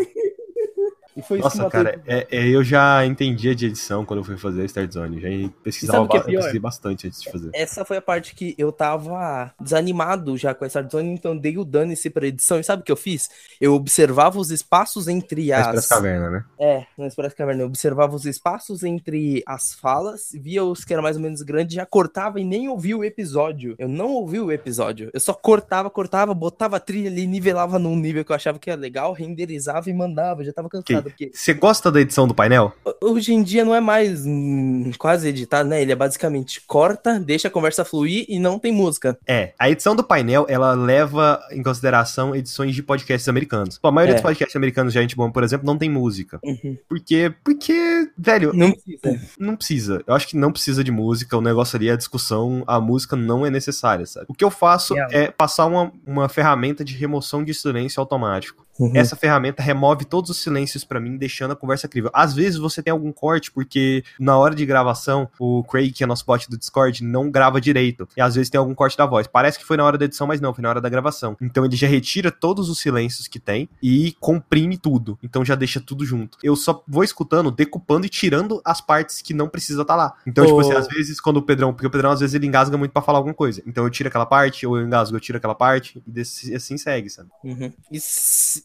E foi Nossa, cara, é, é, eu já entendia de edição quando eu fui fazer a Start Zone. Já pesquisava é ba- pesquisei bastante antes de fazer. Essa foi a parte que eu tava desanimado já com a Start Zone, então dei o dane-se pra edição. E sabe o que eu fiz? Eu observava os espaços entre as. Express Caverna, né? É, no Expresso Caverna. Eu observava os espaços entre as falas, via os que eram mais ou menos grandes, já cortava e nem ouvia o episódio. Eu não ouvi o episódio. Eu só cortava, cortava, botava a trilha ali, nivelava num nível que eu achava que era legal, renderizava e mandava. Eu já tava cansado. Porque Você gosta da edição do painel? hoje em dia não é mais hum, quase editado, né? Ele é basicamente corta, deixa a conversa fluir e não tem música. É, a edição do painel, ela leva em consideração edições de podcasts americanos. Pô, a maioria É. dos podcasts americanos de Gente Bom, por exemplo, não tem música. Uhum. Porque, porque, velho, Não precisa. não precisa. Eu acho que não precisa de música. O negócio ali é a discussão. A música não é necessária, sabe? O que eu faço é passar uma, uma ferramenta de remoção de silêncio automático. Uhum. Essa ferramenta remove todos os silêncios pra mim, deixando a conversa crível. Às vezes você tem algum corte, porque na hora de gravação, o Craig, que é nosso bot do Discord, não grava direito. E às vezes tem algum corte da voz. Parece que foi na hora da edição, mas não, foi na hora da gravação. Então ele já retira todos os silêncios que tem e comprime tudo. Então já deixa tudo junto. Eu só vou escutando, decupando e tirando as partes que não precisa estar lá. Então, tipo Oh. assim, às vezes quando o Pedrão, porque o Pedrão às vezes ele engasga muito pra falar alguma coisa. Então eu tiro aquela parte, ou eu engasgo, eu tiro aquela parte, e desse- assim segue, sabe? Uhum. E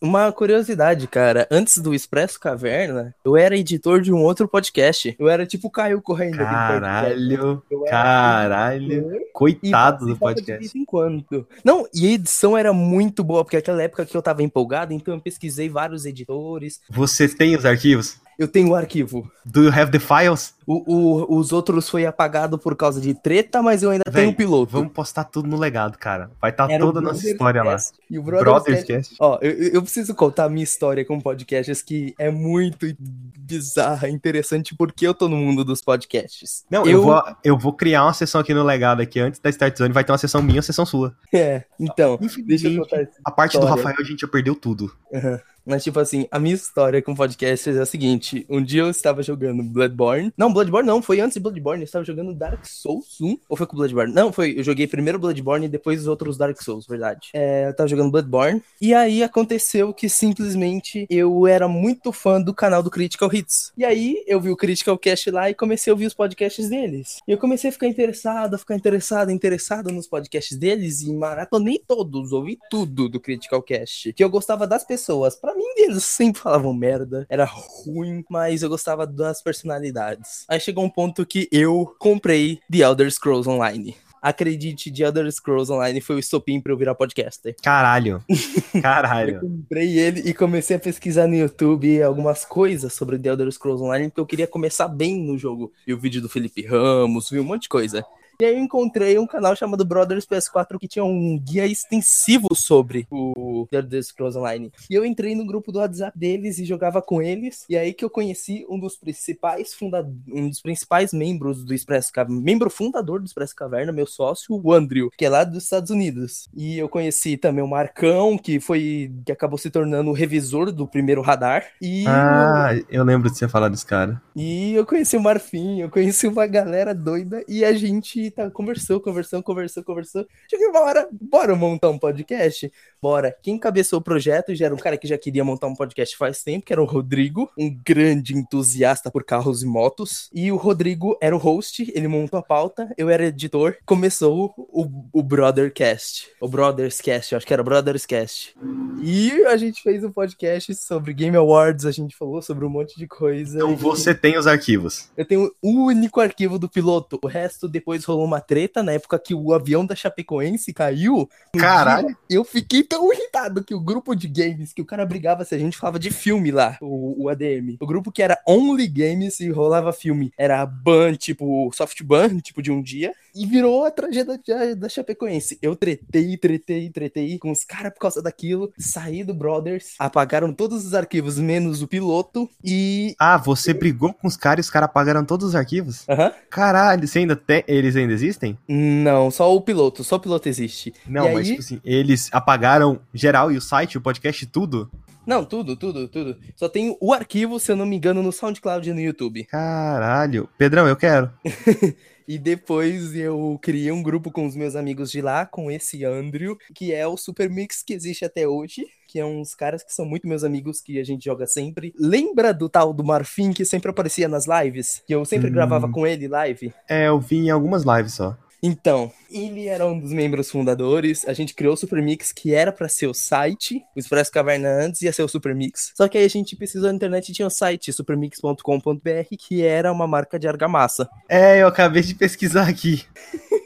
uma curiosidade, cara. Antes do Expresso Caverna, eu era editor de um outro podcast. Eu era tipo Caio correndo. Caralho, caralho. Coitado do de podcast. vez em quando. Não, e a edição era muito boa, porque aquela época que eu tava empolgado, então eu pesquisei vários editores. Você tem os arquivos? Eu tenho o arquivo. Do you have the files? O, o- os outros foi apagado por causa de treta, mas eu ainda Véi, tenho o piloto. Vamos postar tudo no legado, cara. Vai estar o toda a nossa história lá. Cast. E o Brothers, Brothers Cast-. Ó, eu, eu preciso contar a minha história com podcasts que é muito bizarra, interessante, porque eu tô no mundo dos podcasts. Não, eu... vou, eu vou criar uma sessão aqui no legado aqui antes da Start Zone. Vai ter uma sessão minha e uma sessão sua. É, então, deixa eu contar a parte do história. Rafael a gente já perdeu tudo. Aham. Mas, tipo assim, a minha história com podcasts é a seguinte: um dia eu estava jogando Bloodborne. Não, Bloodborne não, foi antes de Bloodborne. Eu estava jogando Dark Souls 1. Ou foi com Bloodborne? Não, foi. Eu joguei primeiro Bloodborne e depois os outros Dark Souls, verdade. É, eu tava jogando Bloodborne. E aí aconteceu que simplesmente eu era muito fã do canal do Critical Hits. E aí eu vi o Critical Cast lá e comecei a ouvir os podcasts deles. E eu comecei a ficar interessado, a ficar interessado, interessado nos podcasts deles e maratonei todos, ouvi tudo do Critical Cast. Que eu gostava das pessoas. Pra mim, eles sempre falavam merda, era ruim, mas eu gostava das personalidades. Aí chegou um ponto que eu comprei The Elder Scrolls Online. Acredite, The Elder Scrolls Online foi o estopim pra eu virar podcaster. Caralho. *laughs* Eu Caralho. comprei ele e comecei a pesquisar no YouTube algumas coisas sobre The Elder Scrolls Online, porque eu queria começar bem no jogo. Vi o vídeo do Felipe Ramos, vi um monte de coisa. E aí eu encontrei um canal chamado Brothers PS4 que tinha um guia extensivo sobre o The Elder Scrolls Online. E eu entrei no grupo do WhatsApp deles e jogava com eles. E aí que eu conheci um dos principais funda um dos principais membros do Expresso Caverna, membro fundador do Expresso Caverna, meu sócio, o Andrew, que é lá dos Estados Unidos. E eu conheci também o Marcão, que foi que acabou se tornando o revisor do primeiro radar. E Ah, eu lembro de você falar desse cara. e eu conheci o Marfim, eu conheci uma galera doida e a gente tá, conversou, conversou, conversou, conversou. Cheguei uma hora, bora montar um podcast? Bora. Quem cabeçou o projeto já era um cara que já queria montar um podcast faz tempo, que era o Rodrigo, um grande entusiasta por carros e motos. E o Rodrigo era o host, ele montou a pauta, eu era editor. Começou o, o Brothercast, o Brothers Cast, eu acho que era o Brothers Cast. E a gente fez um podcast sobre Game Awards, a gente falou sobre um monte de coisa. Então você tem os arquivos. eu tenho o único arquivo do piloto. O resto depois rolou uma treta na época que o avião da Chapecoense caiu. Caralho. eu fiquei tão irritado que o grupo de games, que o cara brigava se a gente falava de filme lá, o, o ADM. O grupo que era Only Games e rolava filme. Era ban, tipo, soft ban, *laughs* tipo de um dia. E virou a tragédia da, da Chapecoense. Eu tretei, tretei, tretei com os caras por causa daquilo. Saí do Brothers, apagaram todos os arquivos, menos o piloto. E. Ah, você brigou com os caras e os caras apagaram todos os arquivos? Aham. Caralho, você ainda tem. Eles ainda existem? Não, só o piloto, só o piloto existe. Não, E mas aí- tipo assim, eles apagaram geral e o site, o podcast, tudo? Não, tudo, tudo, tudo. Só tem o arquivo, se eu não me engano, no SoundCloud e no YouTube. Caralho. Pedrão, eu quero. *laughs* E depois eu criei um grupo com os meus amigos de lá, com esse Andrew, que é o Super Mix que existe até hoje. Que é uns caras que são muito meus amigos, que a gente joga sempre. Lembra do tal do Marfim que sempre aparecia nas lives? Que eu sempre Hum. gravava com ele live? É, eu vi em algumas lives só. Então, ele era um dos membros fundadores. A gente criou o Super Mix, que era pra ser o site. O Expresso Caverna antes ia ser o Super Mix. Só que aí a gente precisou na internet e tinha o site supermix.com.br, que era uma marca de argamassa. É, eu acabei de pesquisar aqui. *laughs*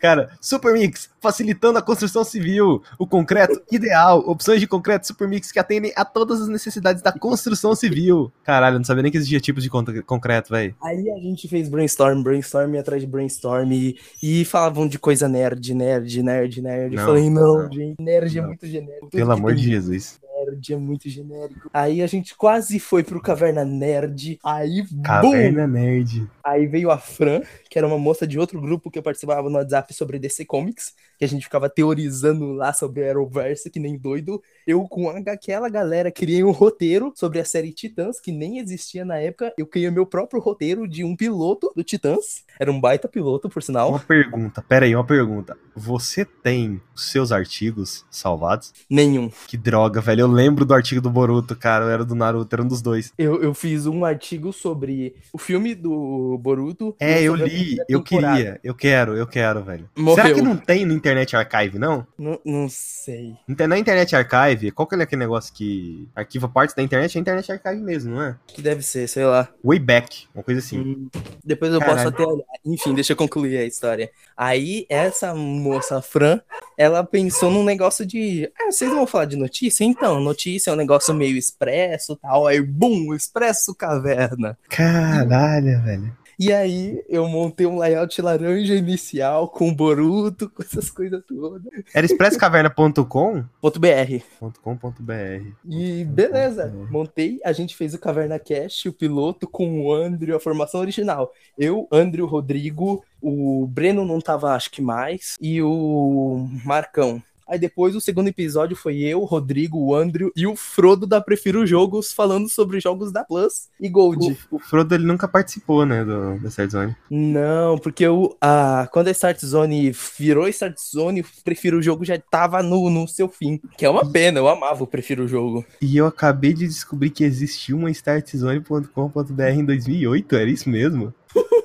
Cara, Supermix, facilitando a construção civil, o concreto ideal, opções de concreto Supermix que atendem a todas as necessidades da construção civil. Caralho, não sabia nem que existia tipos de con- concreto, velho. Aí a gente fez brainstorm, brainstorm atrás de brainstorm e, e falavam de coisa nerd, nerd, nerd, nerd. Não, eu falei, não, não, gente, nerd é não. muito genérico. Pelo amor de Jesus. Nerd é muito genérico. Aí a gente quase foi pro Caverna Nerd. Aí, boom! Caverna Nerd. Aí veio a Fran, que era uma moça de outro grupo que eu participava no WhatsApp sobre DC Comics, que a gente ficava teorizando lá sobre Arrowverse, que nem doido. Eu, com aquela galera, criei um roteiro sobre a série Titãs, que nem existia na época. Eu criei meu próprio roteiro de um piloto do Titãs. Era um baita piloto, por sinal. Uma pergunta, pera aí, uma pergunta. Você tem seus artigos salvados? Nenhum. Que droga, velho. Eu lembro do artigo do Boruto, cara. Era do Naruto, era um dos dois. Eu, eu fiz um artigo sobre o filme do Boruto. É, eu li, eu queria, eu quero, eu quero, velho. Morreu. Será que não tem na internet Internet Archive, não? Não, não sei. Na Internet Archive, qual que é aquele negócio que arquiva partes da internet? É Internet Archive mesmo, não é? Que deve ser, sei lá. Wayback, uma coisa assim. Hum, Depois eu Caralho. posso até olhar. Enfim, deixa eu concluir a história. Aí, essa moça, Fran, ela pensou num negócio de. Ah, vocês não vão falar de notícia? Então, notícia é um negócio meio expresso tal. Aí, bum, expresso caverna. Caralho, velho. E aí, eu montei um layout laranja inicial com Boruto, com essas coisas todas. Era expresscaverna.com? Ponto .br. .com.br. E beleza, montei, a gente fez o Caverna Cast, o piloto com o Andrew, a formação original. Eu, Andrew, Rodrigo, o Breno não tava, acho que mais, e o Marcão. Aí depois o segundo episódio foi eu, o Rodrigo, o Andrew e o Frodo da Prefiro Jogos falando sobre jogos da Plus e Gold. O, o Frodo ele nunca participou, né, do, da Start Zone. Não, porque o, a, quando a Start Zone virou Start Zone, o Prefiro Jogo já tava no, no seu fim. Que é uma pena, eu amava o Prefiro Jogo. E eu acabei de descobrir que existia uma startzone.com.br em 2008, era isso mesmo? *laughs*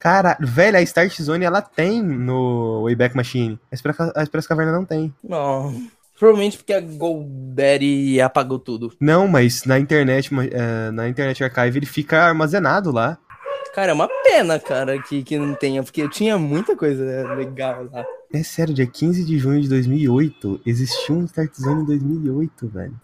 Cara, velho, a Start Zone ela tem no Wayback Machine. A Express, a Express Caverna não tem. Não. Provavelmente porque a GoDaddy apagou tudo. Não, mas na internet, é, na internet archive ele fica armazenado lá. Cara, é uma pena, cara, que, que não tenha, porque eu tinha muita coisa legal lá. É sério, dia 15 de junho de 2008, existiu um Start Zone em 2008, velho.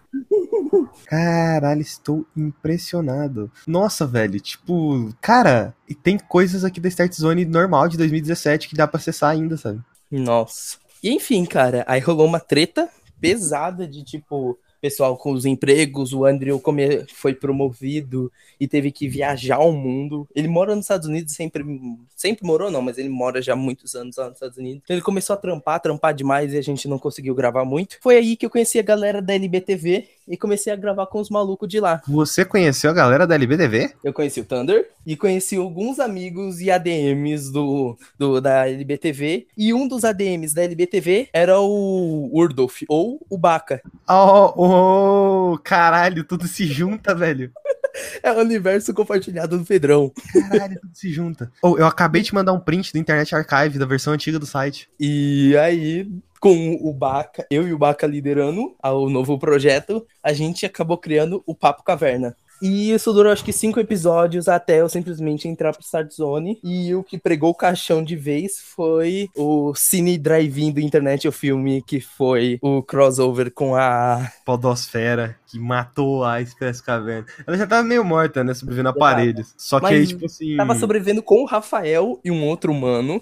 Caralho, estou impressionado. Nossa, velho, tipo, cara, e tem coisas aqui da Start Zone normal de 2017 que dá pra acessar ainda, sabe? Nossa. E enfim, cara, aí rolou uma treta pesada de tipo. Pessoal com os empregos, o Andrew come- foi promovido e teve que viajar ao mundo. Ele mora nos Estados Unidos, sempre, sempre morou não, mas ele mora já há muitos anos lá nos Estados Unidos. Então ele começou a trampar, trampar demais e a gente não conseguiu gravar muito. Foi aí que eu conheci a galera da LBTV e comecei a gravar com os malucos de lá. Você conheceu a galera da LBTV? Eu conheci o Thunder e conheci alguns amigos e ADMs do, do da LBTV. E um dos ADMs da LBTV era o Urdolf, ou o Baca. Oh, oh, caralho, tudo se junta, velho. É o universo compartilhado do Pedrão. Caralho, tudo se junta. Oh, eu acabei de mandar um print do Internet Archive da versão antiga do site. E aí, com o Baca, eu e o Baca liderando o novo projeto, a gente acabou criando o Papo Caverna. E isso durou acho que cinco episódios até eu simplesmente entrar pro Start Zone. E o que pregou o caixão de vez foi o Cine Drive-In do Internet o Filme, que foi o crossover com a. Podosfera, que matou a Express Caverna. Ela já tava meio morta, né? Sobrevivendo a paredes. Só que Mas aí, tipo assim. Tava sobrevivendo com o Rafael e um outro humano.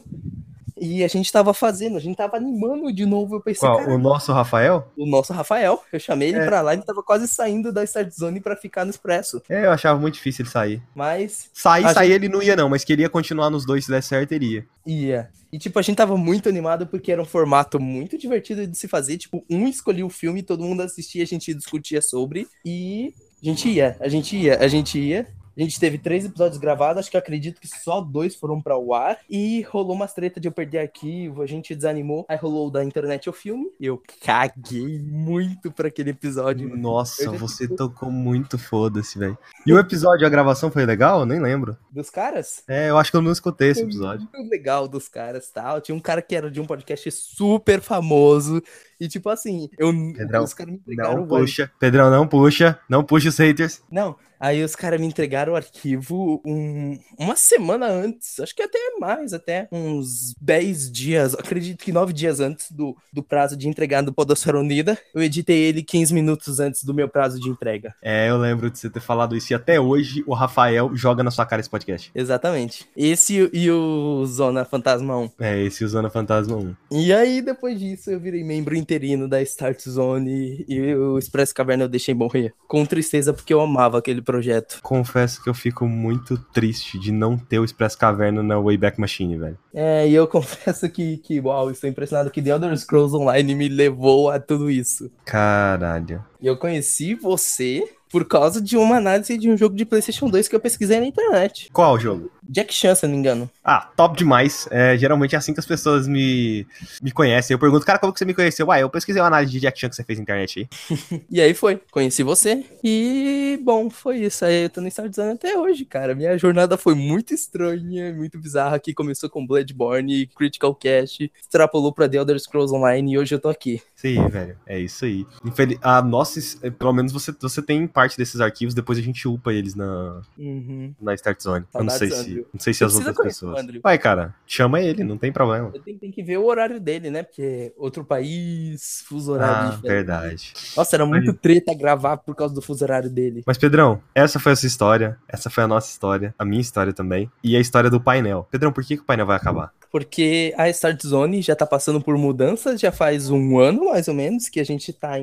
E a gente tava fazendo, a gente tava animando de novo. Eu pensei, Qual? O nosso Rafael? o nosso Rafael. Eu chamei ele É. pra lá, ele tava quase saindo da Start Zone pra ficar no Expresso. É, eu achava muito difícil ele sair. Mas Sair, sair ele não ia, não, mas queria continuar nos dois se der certo, ele ia. ia. E tipo, a gente tava muito animado porque era um formato muito divertido de se fazer. Tipo, um escolhia o filme, todo mundo assistia, a gente discutia sobre. E a gente ia, a gente ia, a gente ia. A gente teve três episódios gravados, acho que acredito que só dois foram para o ar. E rolou umas treta de eu perder arquivo, a gente desanimou. Aí rolou o da internet o filme. Eu caguei muito pra aquele episódio. Nossa, Eu você tocou muito foda-se, velho. E o episódio, a gravação foi legal? Eu nem lembro. Dos caras? É, eu acho que eu não escutei esse episódio. Muito legal dos caras tal. Tinha um cara que era de um podcast super famoso. E tipo assim, eu, Pedrão, os caras me entregaram Não puxa. Pedrão, não puxa. Não puxa os haters. Não, aí os caras me entregaram o arquivo um- uma semana antes, acho que até mais, até uns 10 dias, acredito que 9 dias antes do, do prazo de entregar do Podosfera Unida. Eu editei ele 15 minutos antes do meu prazo de entrega. É, eu lembro de você ter falado isso. E até hoje o Rafael joga na sua cara esse podcast. Exatamente. Esse e o Zona Fantasma 1. É, esse usando a Fantasma 1. E aí, depois disso, eu virei membro interino da Start Zone e o Expresso Caverna eu deixei morrer. Com tristeza, porque eu amava aquele projeto. Confesso que eu fico muito triste de não ter o Express Caverna na Wayback Machine, velho. É, e eu *laughs* confesso que, que uau, estou impressionado que The Elder Scrolls Online me levou a tudo isso. Caralho. E eu conheci você Por causa de uma análise de um jogo de PlayStation 2 que eu pesquisei na internet. Qual jogo? Jack Chan, se eu não me engano. Ah, top demais. É, geralmente é assim que as pessoas me, me conhecem. Eu pergunto, cara, como que você me conheceu? Uai, eu pesquisei uma análise de Jack Chan que você fez na internet aí. *laughs* e aí foi. Conheci você. E, bom, foi isso. Aí eu tô no Star até hoje, cara. Minha jornada foi muito estranha, muito bizarra. Que começou com Bloodborne, Critical Cast, extrapolou pra The Elder Scrolls Online e hoje eu tô aqui. Sim, velho. É isso aí. A nossa, pelo menos você, você tem parte desses arquivos, depois a gente upa eles na, uhum. na Start Zone. eu não sei se, não sei se as outras pessoas. Vai, cara, chama ele, não tem problema. Tenho, tenho, que ver o horário dele, né? Porque outro país, fuso horário ah, diferente. verdade. Nossa, era muito treta gravar por causa do fuso horário dele. Mas, Pedrão, essa foi a sua história, essa foi a nossa história, a minha história também, e a história do painel. Pedrão, por que, que o painel vai acabar? Porque a Start Zone já tá passando por mudanças, já faz um ano, mais ou menos, que a gente tá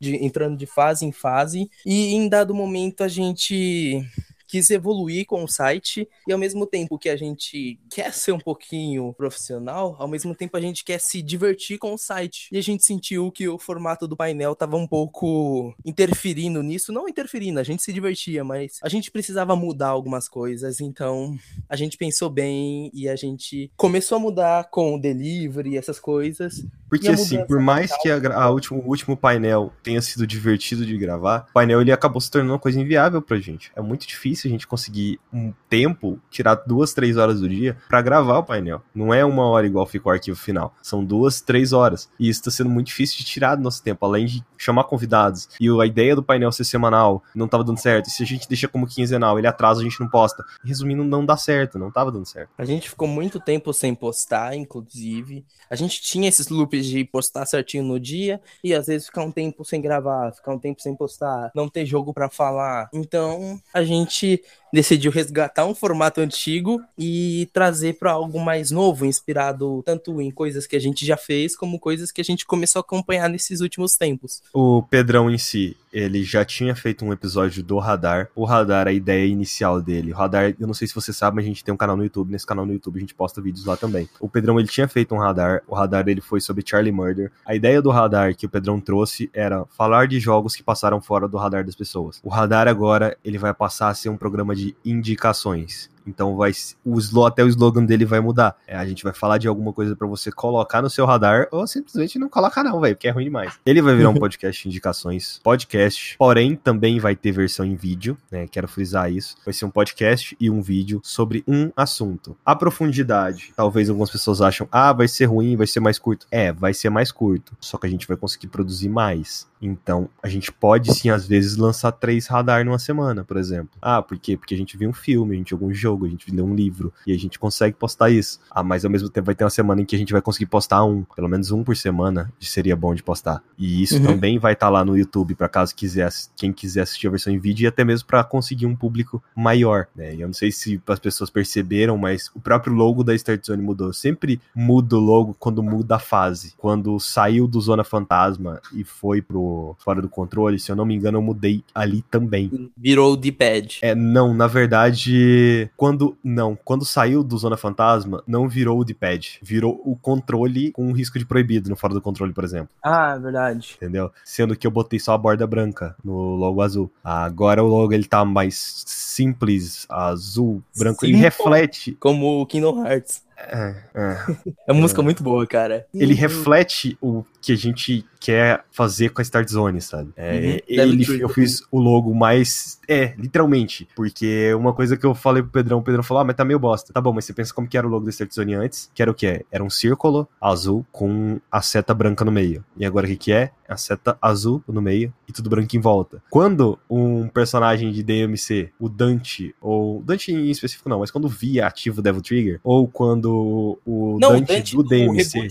de, entrando de fase em fase, e em dado momento a gente quis evoluir com o site e ao mesmo tempo que a gente quer ser um pouquinho profissional, ao mesmo tempo a gente quer se divertir com o site. E a gente sentiu que o formato do painel tava um pouco interferindo nisso, não interferindo, a gente se divertia, mas a gente precisava mudar algumas coisas, então a gente pensou bem e a gente começou a mudar com o delivery, essas coisas. Porque assim, por mais que a, a último, o último painel tenha sido divertido de gravar, o painel ele acabou se tornando uma coisa inviável pra gente. É muito difícil a gente conseguir um tempo, tirar duas, três horas do dia para gravar o painel. Não é uma hora igual fica o arquivo final. São duas, três horas. E isso tá sendo muito difícil de tirar do nosso tempo, além de chamar convidados. E a ideia do painel ser semanal não tava dando certo. E se a gente deixa como quinzenal, ele atrasa, a gente não posta. Resumindo, não dá certo, não tava dando certo. A gente ficou muito tempo sem postar, inclusive. A gente tinha esses loops de postar certinho no dia e às vezes ficar um tempo sem gravar, ficar um tempo sem postar, não ter jogo para falar. Então, a gente decidiu resgatar um formato antigo e trazer para algo mais novo, inspirado tanto em coisas que a gente já fez, como coisas que a gente começou a acompanhar nesses últimos tempos. O Pedrão em si, ele já tinha feito um episódio do Radar. O Radar, a ideia inicial dele. O Radar, eu não sei se você sabe, mas a gente tem um canal no YouTube. Nesse canal no YouTube a gente posta vídeos lá também. O Pedrão, ele tinha feito um Radar. O Radar, ele foi sobre Charlie Murder. A ideia do Radar que o Pedrão trouxe era falar de jogos que passaram fora do radar das pessoas. O Radar agora, ele vai passar a ser um programa de indicações. Então vai o até o slogan dele vai mudar. É, a gente vai falar de alguma coisa para você colocar no seu radar ou simplesmente não colocar não, velho, porque é ruim demais. Ele vai virar um *laughs* podcast de indicações, podcast, porém também vai ter versão em vídeo, né? Quero frisar isso. Vai ser um podcast e um vídeo sobre um assunto. A profundidade, talvez algumas pessoas acham, ah, vai ser ruim, vai ser mais curto. É, vai ser mais curto, só que a gente vai conseguir produzir mais. Então, a gente pode sim, às vezes, lançar três radar numa semana, por exemplo. Ah, por quê? Porque a gente viu um filme, a gente jogou um jogo, a gente leu um livro, e a gente consegue postar isso. Ah, mas ao mesmo tempo vai ter uma semana em que a gente vai conseguir postar um, pelo menos um por semana, seria bom de postar. E isso uhum. também vai estar tá lá no YouTube, para caso quiser, quem quiser assistir a versão em vídeo, e até mesmo para conseguir um público maior, né? E eu não sei se as pessoas perceberam, mas o próprio logo da Start Zone mudou. Eu sempre mudo o logo quando muda a fase. Quando saiu do Zona Fantasma e foi pro fora do controle, se eu não me engano, eu mudei ali também. Virou o D-pad. É, não, na verdade, quando não, quando saiu do Zona Fantasma, não virou o D-pad, virou o controle com um risco de proibido no fora do controle, por exemplo. Ah, verdade. Entendeu? Sendo que eu botei só a borda branca no logo azul. Agora o logo ele tá mais simples, azul, branco, Sim, ele reflete como o Kingdom Hearts. É, é. *laughs* é uma música muito boa, cara. Ele reflete o que a gente quer fazer com a Start Zone, sabe? É, uhum. ele, eu fiz o logo mais. É, literalmente. Porque uma coisa que eu falei pro Pedrão, o Pedrão falou: ah, mas tá meio bosta. Tá bom, mas você pensa como que era o logo da Start Zone antes? Que era o que? Era um círculo azul com a seta branca no meio. E agora o que, que é? A seta azul no meio e tudo branco em volta. Quando um personagem de DMC, o Dante, ou. Dante em específico não, mas quando via ativo o Devil Trigger, ou quando o não, Dante, Dante do, do DMC,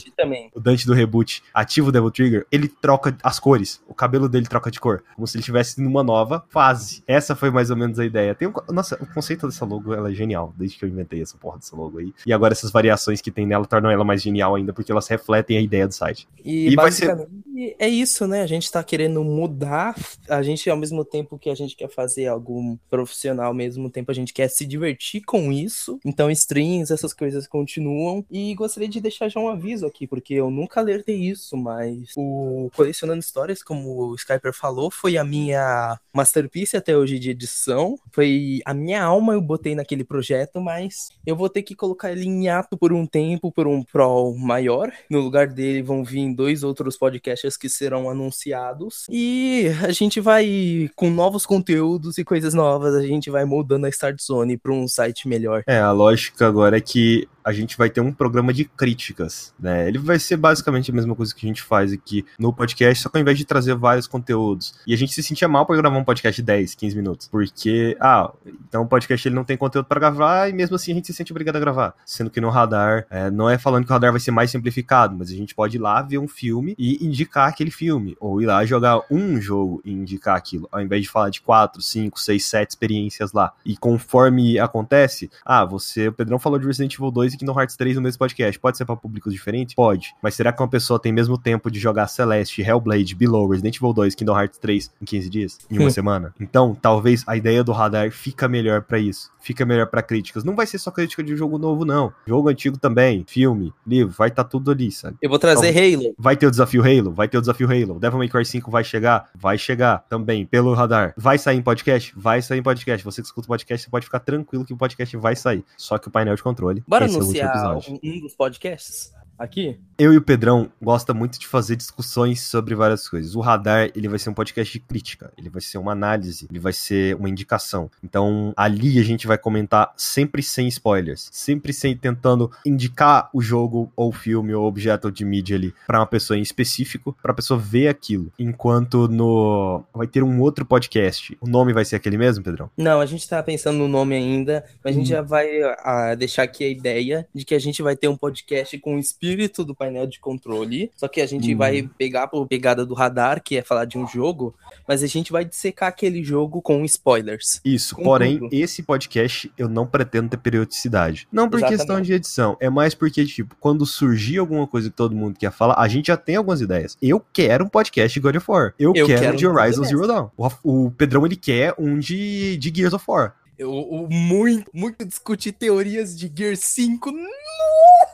o Dante do reboot, ativa o Devil Trigger, ele troca as cores. O cabelo dele troca de cor. Como se ele estivesse numa nova fase. Essa foi mais ou menos a ideia. Tem um, nossa, o conceito dessa logo ela é genial, desde que eu inventei essa porra dessa logo aí. E agora essas variações que tem nela tornam ela mais genial ainda, porque elas refletem a ideia do site. E, e basicamente ser... é isso, né? A gente tá querendo mudar, a gente ao mesmo tempo que a gente quer fazer algo profissional, ao mesmo tempo a gente quer se divertir com isso. Então streams, essas coisas continuam. E gostaria de deixar já um aviso aqui, porque eu nunca alertei isso, mas o Colecionando Histórias, como o Skyper falou, foi a minha masterpiece até hoje de edição. Foi a minha alma eu botei naquele projeto, mas eu vou ter que colocar ele em ato por um tempo, por um pro maior. No lugar dele vão vir dois outros podcasts que serão anunciados. E a gente vai, com novos conteúdos e coisas novas, a gente vai moldando a Start Zone para um site melhor. É, a lógica agora é que a gente vai ter um programa de críticas, né? Ele vai ser basicamente a mesma coisa que a gente faz aqui no podcast, só que ao invés de trazer vários conteúdos. E a gente se sentia mal pra gravar um podcast de 10, 15 minutos. Porque, ah, então o podcast ele não tem conteúdo para gravar e mesmo assim a gente se sente obrigado a gravar. Sendo que no radar, é, não é falando que o radar vai ser mais simplificado, mas a gente pode ir lá ver um filme e indicar aquele filme. Ou ir lá jogar um jogo e indicar aquilo, ao invés de falar de 4, 5, 6, 7 experiências lá. E conforme acontece, ah, você, o Pedrão falou de Resident Evil 2 e Kingdom Hearts 3 no mesmo podcast. Pode ser para públicos diferentes? Pode. Mas será que uma pessoa tem mesmo tempo de jogar Celeste, Hellblade, Below, Resident Evil 2, Kingdom Hearts 3 em 15 dias? Em uma semana? Então, talvez a ideia do radar fica melhor para isso. Fica melhor para críticas. Não vai ser só crítica de jogo novo, não. Jogo antigo também, filme, livro, vai estar tá tudo ali, sabe? Eu vou trazer então, Halo. Vai ter o desafio Halo? Vai ter o desafio Halo. Devil May Cry 5 vai chegar? Vai chegar também, pelo radar. Vai sair em podcast? Vai sair em podcast. Você que escuta o podcast, você pode ficar tranquilo que o podcast vai sair. Só que o painel de controle. Bora anunciar um dos podcasts? Aqui? Eu e o Pedrão gosta muito de fazer discussões sobre várias coisas. O Radar, ele vai ser um podcast de crítica, ele vai ser uma análise, ele vai ser uma indicação. Então, ali a gente vai comentar sempre sem spoilers, sempre sem tentando indicar o jogo ou o filme ou objeto de mídia ali para uma pessoa em específico, para a pessoa ver aquilo. Enquanto no vai ter um outro podcast. O nome vai ser aquele mesmo, Pedrão? Não, a gente tá pensando no nome ainda, mas a gente hum. já vai a, deixar aqui a ideia de que a gente vai ter um podcast com espírito espírito do painel de controle, só que a gente uhum. vai pegar por pegada do radar, que é falar de um jogo, mas a gente vai dissecar aquele jogo com spoilers. Isso, com porém, tudo. esse podcast eu não pretendo ter periodicidade. Não por Exatamente. questão de edição, é mais porque, tipo, quando surgir alguma coisa que todo mundo quer falar, a gente já tem algumas ideias. Eu quero um podcast de God of War. Eu, eu quero, quero de Horizon Zero Dawn. O, o Pedrão, ele quer um de, de Gears of War. Eu, eu, muito, muito discutir teorias de Gear 5. Nossa,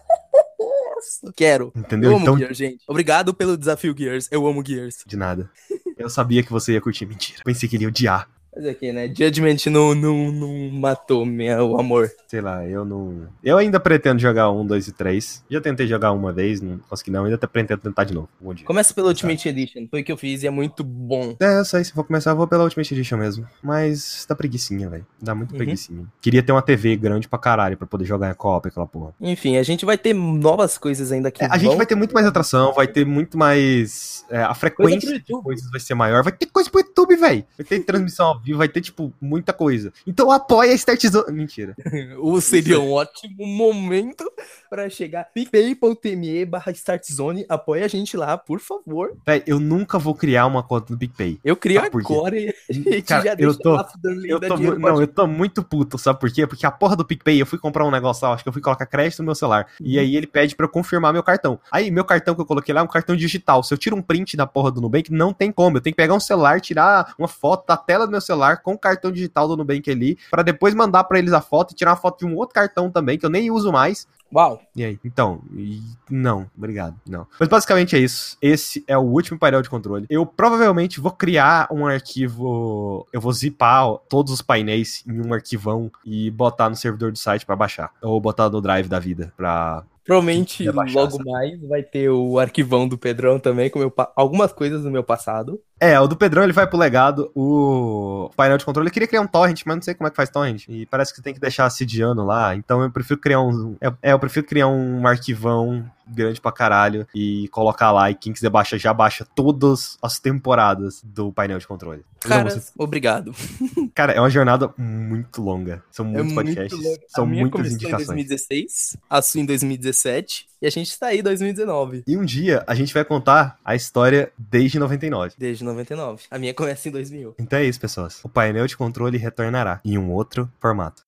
quero. Entendeu? Eu amo então... Gears, gente. Obrigado pelo desafio Gears. Eu amo Gears. De nada. Eu sabia que você ia curtir. Mentira. Pensei que ele ia odiar. Mas aqui, né? Judgment não, não, não matou meu amor. Sei lá, eu não. Eu ainda pretendo jogar um, dois e três. Já tentei jogar uma vez, não consegui não. Ainda pretendo tentar de novo. Um dia. Começa pelo Ultimate Edition. Foi o que eu fiz e é muito bom. É, eu sei. Se for começar, eu vou pela Ultimate Edition mesmo. Mas dá preguiçinha, velho. Dá muito uhum. preguiçinha. Queria ter uma TV grande pra caralho pra poder jogar em copa aquela porra. Enfim, a gente vai ter novas coisas ainda aqui. É, a gente vai ter muito mais atração, vai ter muito mais. É, a frequência de coisas vai ser maior. Vai ter coisa pro YouTube, velho. Vai ter transmissão vai ter, tipo, muita coisa. Então apoia a Start Zone. Mentira. *laughs* Ou seria um ótimo momento para chegar. PicPay.me barra Start Zone. Apoia a gente lá, por favor. Véi, eu nunca vou criar uma conta no PicPay. Eu crio agora e a gente Cara, já eu tô, eu tô, Não, eu tô muito puto, sabe por quê? Porque a porra do PicPay, eu fui comprar um negócio lá, acho que eu fui colocar crédito no meu celular. Uhum. E aí ele pede para eu confirmar meu cartão. Aí, meu cartão que eu coloquei lá é um cartão digital. Se eu tiro um print da porra do Nubank, não tem como. Eu tenho que pegar um celular, tirar uma foto da tela do meu celular com o cartão digital do Nubank ali, para depois mandar para eles a foto e tirar uma foto de um outro cartão também, que eu nem uso mais. Uau! E aí? Então, e... não, obrigado, não. Mas basicamente é isso. Esse é o último painel de controle. Eu provavelmente vou criar um arquivo. Eu vou zipar todos os painéis em um arquivão e botar no servidor do site para baixar. Ou botar no drive da vida pra Provavelmente logo mais vai ter o arquivão do Pedrão também, com meu algumas coisas do meu passado. É, o do Pedrão ele vai pro legado, o painel de controle. Eu queria criar um torrent, mas não sei como é que faz torrent. E parece que tem que deixar assediando lá. Então eu prefiro criar um. É, eu prefiro criar um arquivão grande pra caralho e colocar lá. E quem quiser baixar, já baixa todas as temporadas do painel de controle. Cara, você... obrigado. *laughs* Cara, é uma jornada muito longa. São é muitos é podcasts. Muito são muitas indicações. em 2016, a sua em 2017 e a gente está aí em 2019. E um dia a gente vai contar a história desde 99. Desde 99. A minha começa em 2000. Então é isso, pessoas. O painel de controle retornará em um outro formato.